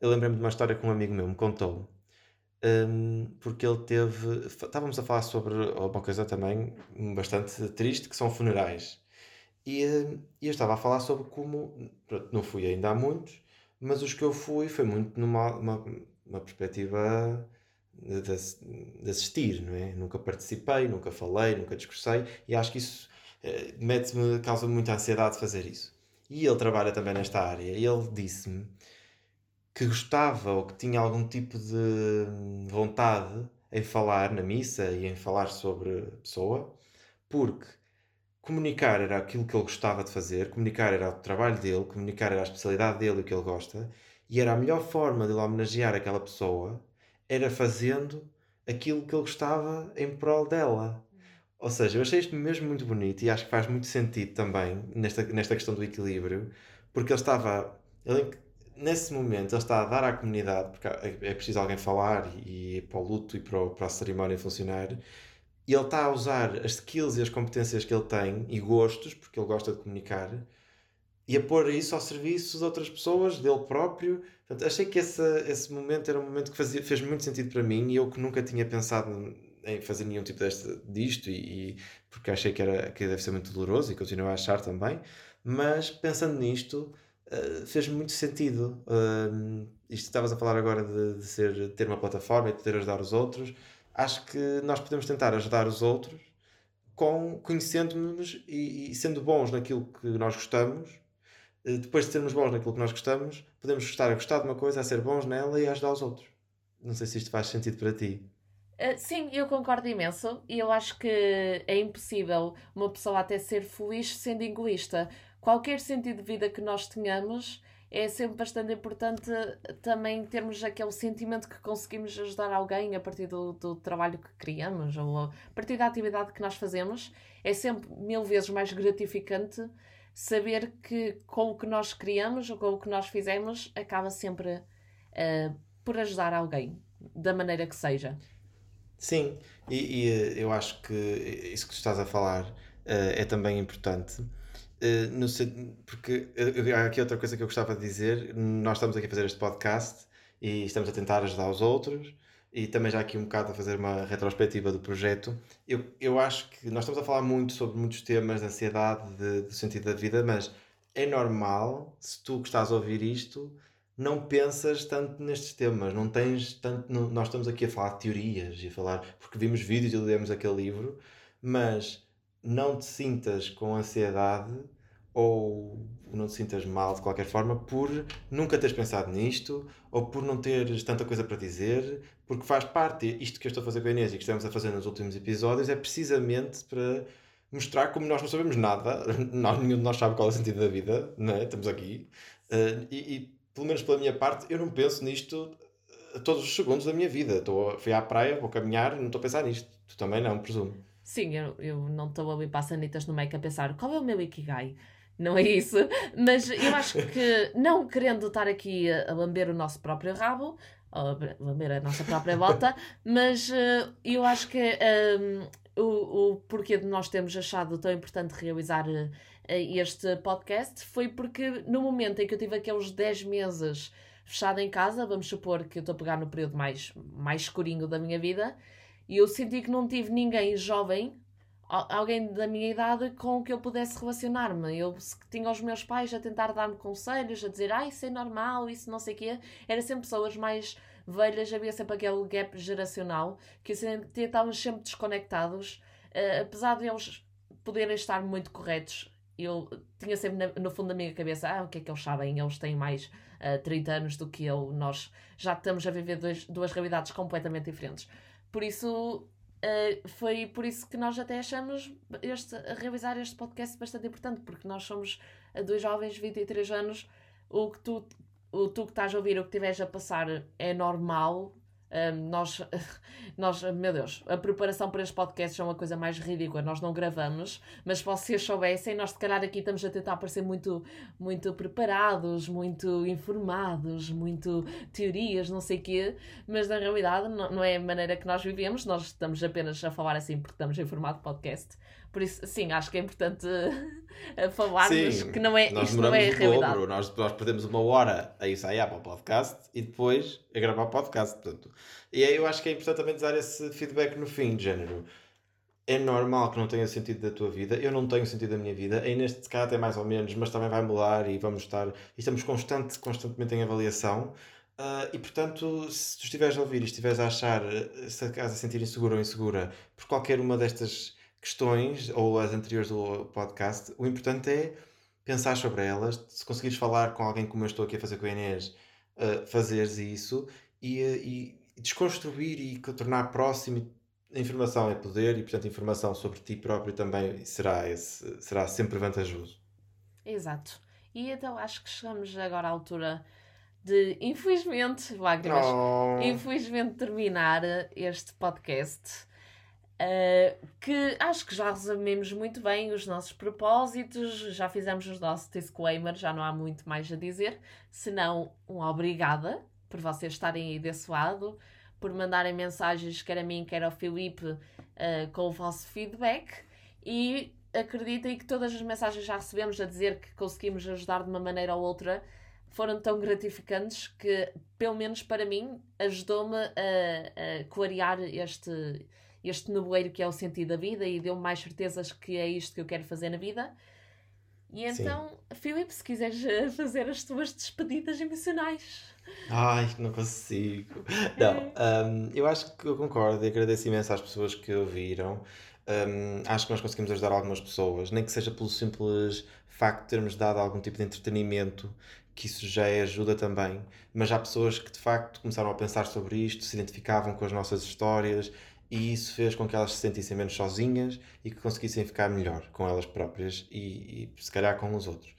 Speaker 2: eu lembrei-me de uma história que um amigo meu me contou. Um, porque ele teve. Estávamos a falar sobre uma coisa também bastante triste, que são funerais. E, eh, e eu estava a falar sobre como, pronto, não fui ainda há muitos, mas os que eu fui foi muito numa uma, uma perspectiva de, de, assistir, não é? Nunca participei, nunca falei, nunca discursei e acho que isso eh, mete-me, causa muita ansiedade de fazer isso. E ele trabalha também nesta área e ele disse-me que gostava ou que tinha algum tipo de vontade em falar na missa e em falar sobre a pessoa, porque comunicar era aquilo que ele gostava de fazer, comunicar era o trabalho dele, comunicar era a especialidade dele, o que ele gosta, e era a melhor forma de ele homenagear aquela pessoa, era fazendo aquilo que ele gostava em prol dela. Ou seja, eu achei isto mesmo muito bonito e acho que faz muito sentido também nesta, nesta questão do equilíbrio, porque ele estava, ele, nesse momento, ele está a dar à comunidade, porque é, é preciso alguém falar e, e para o luto e para, o, para a cerimónia funcionar, e ele está a usar as skills e as competências que ele tem e gostos, porque ele gosta de comunicar, e a pôr isso ao serviço de outras pessoas, dele próprio. Portanto, achei que esse, esse momento era um momento que fazia, fez muito sentido para mim e eu que nunca tinha pensado em fazer nenhum tipo deste, disto, e, e, porque achei que, era, que deve ser muito doloroso e continuo a achar também, mas pensando nisto, uh, fez muito sentido. Uh, isto estavas a falar agora de, de, ser, de ter uma plataforma e de poder ajudar os outros. Acho que nós podemos tentar ajudar os outros com conhecendo-nos e, e sendo bons naquilo que nós gostamos eh, depois de sermos bons naquilo que nós gostamos, podemos estar a gostar de uma coisa, a ser bons nela e a ajudar os outros. Não sei se isto faz sentido para ti.
Speaker 1: Uh, sim, eu concordo imenso e eu acho que é impossível uma pessoa até ser feliz sendo egoísta. Qualquer sentido de vida que nós tenhamos é sempre bastante importante também termos aquele sentimento que conseguimos ajudar alguém a partir do, do trabalho que criamos ou a partir da atividade que nós fazemos. É sempre mil vezes mais gratificante saber que com o que nós criamos ou com o que nós fizemos acaba sempre uh, por ajudar alguém, da maneira que seja.
Speaker 2: Sim, e, e eh, eu acho que isso que tu estás a falar uh, é também importante. Uh, no, porque há aqui outra coisa que eu gostava de dizer. Nós estamos aqui a fazer este podcast e estamos a tentar ajudar os outros e também já aqui um bocado a fazer uma retrospectiva do projeto. Eu, eu acho que nós estamos a falar muito sobre muitos temas de ansiedade, de, do sentido da vida, mas é normal, se tu que estás a ouvir isto, não pensas tanto nestes temas, não tens tanto. Não, nós estamos aqui a falar de teorias e a falar, porque vimos vídeos e lemos aquele livro, mas não te sintas com ansiedade ou não te sintas mal de qualquer forma por nunca teres pensado nisto ou por não teres tanta coisa para dizer, porque faz parte, isto que eu estou a fazer com a Inês e que estamos a fazer nos últimos episódios é precisamente para mostrar como nós não sabemos nada, nós, nenhum de nós sabe qual é o sentido da vida, não é? estamos aqui, uh, e, e, pelo menos pela minha parte, eu não penso nisto a todos os segundos da minha vida. Estou, fui à praia, vou caminhar, não estou a pensar nisto. Tu também não, presumo.
Speaker 1: Sim, eu, eu não estou a limpar sanitas no meio a pensar qual é o meu Ikigai não é isso, mas eu acho que não querendo estar aqui a, lamber o nosso próprio rabo, a lamber a nossa própria bota, mas uh, eu acho que um, o, o porquê de nós termos achado tão importante realizar uh, este podcast foi porque no momento em que eu tive aqueles 10 meses fechada em casa, vamos supor que eu estou a pegar no período mais, mais escurinho da minha vida, e eu senti que não tive ninguém jovem alguém da minha idade com que eu pudesse relacionar-me. Eu tinha os meus pais a tentar dar-me conselhos, a dizer, ah, isso é normal, isso não sei o quê. Era sempre pessoas mais velhas, havia sempre aquele gap geracional que estávamos sempre desconectados, uh, apesar de eles poderem estar muito corretos. Eu tinha sempre na, no fundo da minha cabeça, ah, o que é que eles sabem? Eles têm mais uh, 30 anos do que eu, nós já estamos a viver dois, duas realidades completamente diferentes. Por isso, Uh, foi por isso que nós até achamos este, realizar este podcast bastante importante, porque nós somos dois jovens de 23 anos, o que tu, o tu que estás a ouvir, o que estiveres a passar é normal, nós, nós, meu Deus, a preparação para este podcast é uma coisa mais ridícula. Nós não gravamos, mas se vocês soubessem, nós se calhar aqui estamos a tentar parecer muito, muito preparados, muito informados, muito teorias, não sei o quê, mas na realidade não, não é a maneira que nós vivemos. Nós estamos apenas a falar assim porque estamos em formato podcast. Por isso, sim, acho que é importante falarmos sim, que não é, nós isto não é a realidade.
Speaker 2: Dobro. Nós, nós perdemos uma hora a ensaiar para o podcast e depois a gravar o podcast. Portanto. E aí eu acho que é importante também dar esse feedback no fim, de género. É normal que não tenha sentido da tua vida, eu não tenho sentido da minha vida, aí neste caso é mais ou menos, mas também vai mudar e vamos estar, e estamos constante, constantemente em avaliação. Uh, e portanto, se tu estiveres a ouvir e estiveres a achar, se a casa sentir insegura ou insegura por qualquer uma destas questões, ou as anteriores do podcast, o importante é pensar sobre elas, se conseguires falar com alguém como eu estou aqui a fazer com a Inês, uh, fazeres isso e, uh, e desconstruir e tornar próximo. A informação é poder e, portanto, informação sobre ti próprio também será, esse, será sempre vantajoso.
Speaker 1: Exato. E então acho que chegamos agora à altura de, infelizmente, lágrimas, oh. infelizmente terminar este podcast. Uh, que acho que já resumimos muito bem os nossos propósitos, já fizemos os nossos disclaimers, já não há muito mais a dizer, senão um obrigada por vocês estarem aí desse lado, por mandarem mensagens, quer a mim, quer ao Filipe, uh, com o vosso feedback. E acreditem que todas as mensagens que já recebemos a dizer que conseguimos ajudar de uma maneira ou outra foram tão gratificantes que, pelo menos para mim, ajudou-me a, a clarear este, este nevoeiro que é o sentido da vida e deu-me mais certezas que é isto que eu quero fazer na vida. E então, Sim. Filipe, se quiseres fazer as tuas despedidas emocionais.
Speaker 2: Ai, não consigo. Não, um, eu acho que eu concordo e agradeço imenso às pessoas que ouviram. Um, acho que nós conseguimos ajudar algumas pessoas, nem que seja pelo simples facto de termos dado algum tipo de entretenimento, que isso já é ajuda também. Mas há pessoas que de facto começaram a pensar sobre isto, se identificavam com as nossas histórias e isso fez com que elas se sentissem menos sozinhas e que conseguissem ficar melhor com elas próprias e, e se calhar com os outros.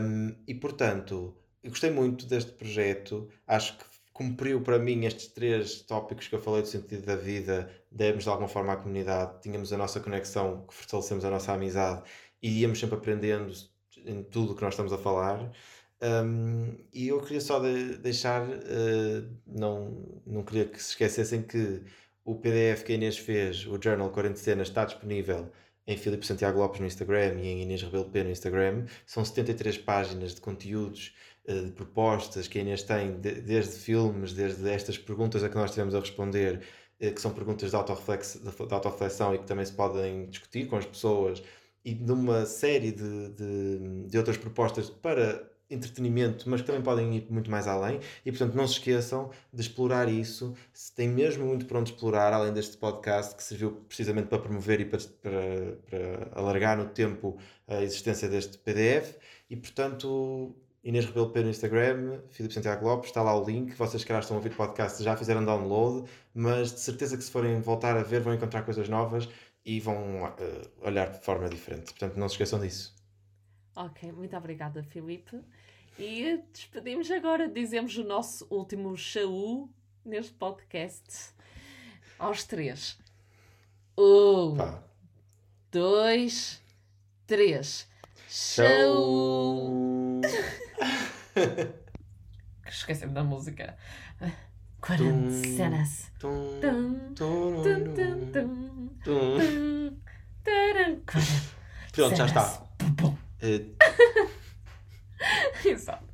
Speaker 2: Um, e portanto, gostei muito deste projeto, acho que cumpriu para mim estes três tópicos que eu falei do sentido da vida, demos de alguma forma à comunidade, tínhamos a nossa conexão, que fortalecemos a nossa amizade e íamos sempre aprendendo em tudo o que nós estamos a falar. Um, e eu queria só de, deixar, uh, não, não queria que se esquecessem que o PDF que a Inês fez, o Journal 40 Cenas, está disponível em Filipe Santiago Lopes no Instagram e em Inês Rebelo P no Instagram. São 73 páginas de conteúdos, eh, de propostas que a Inês tem, desde filmes, desde estas perguntas a que nós tivemos a responder, eh, que são perguntas de, de autorreflexão e que também se podem discutir com as pessoas, e de uma série de, de, de outras propostas para entretenimento, mas que também podem ir muito mais além. E portanto, não se esqueçam de explorar isso. Se tem mesmo muito para onde explorar, além deste podcast que serviu precisamente para promover e para, para, para alargar no tempo a existência deste PDF. E portanto, Inês Rebelo P no Instagram, Filipe Santiago Lopes, está lá o link. Vocês que estão a ouvir podcast já fizeram download, mas de certeza que se forem voltar a ver, vão encontrar coisas novas e vão uh, olhar de forma diferente. Portanto, não se esqueçam disso.
Speaker 1: Ok, muito obrigada, Filipe. E despedimos agora, dizemos o nosso último show neste podcast. Aos três. Um, Pá. dois, três. Show! Esqueci-me da música. Quarentenas.
Speaker 2: Pronto, já está. Uh,
Speaker 1: Exato.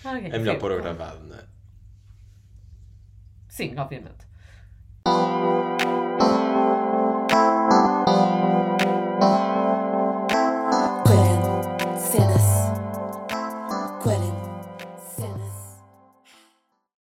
Speaker 2: Okay, é melhor pôr o gravado, não é?
Speaker 1: Sim, obviamente.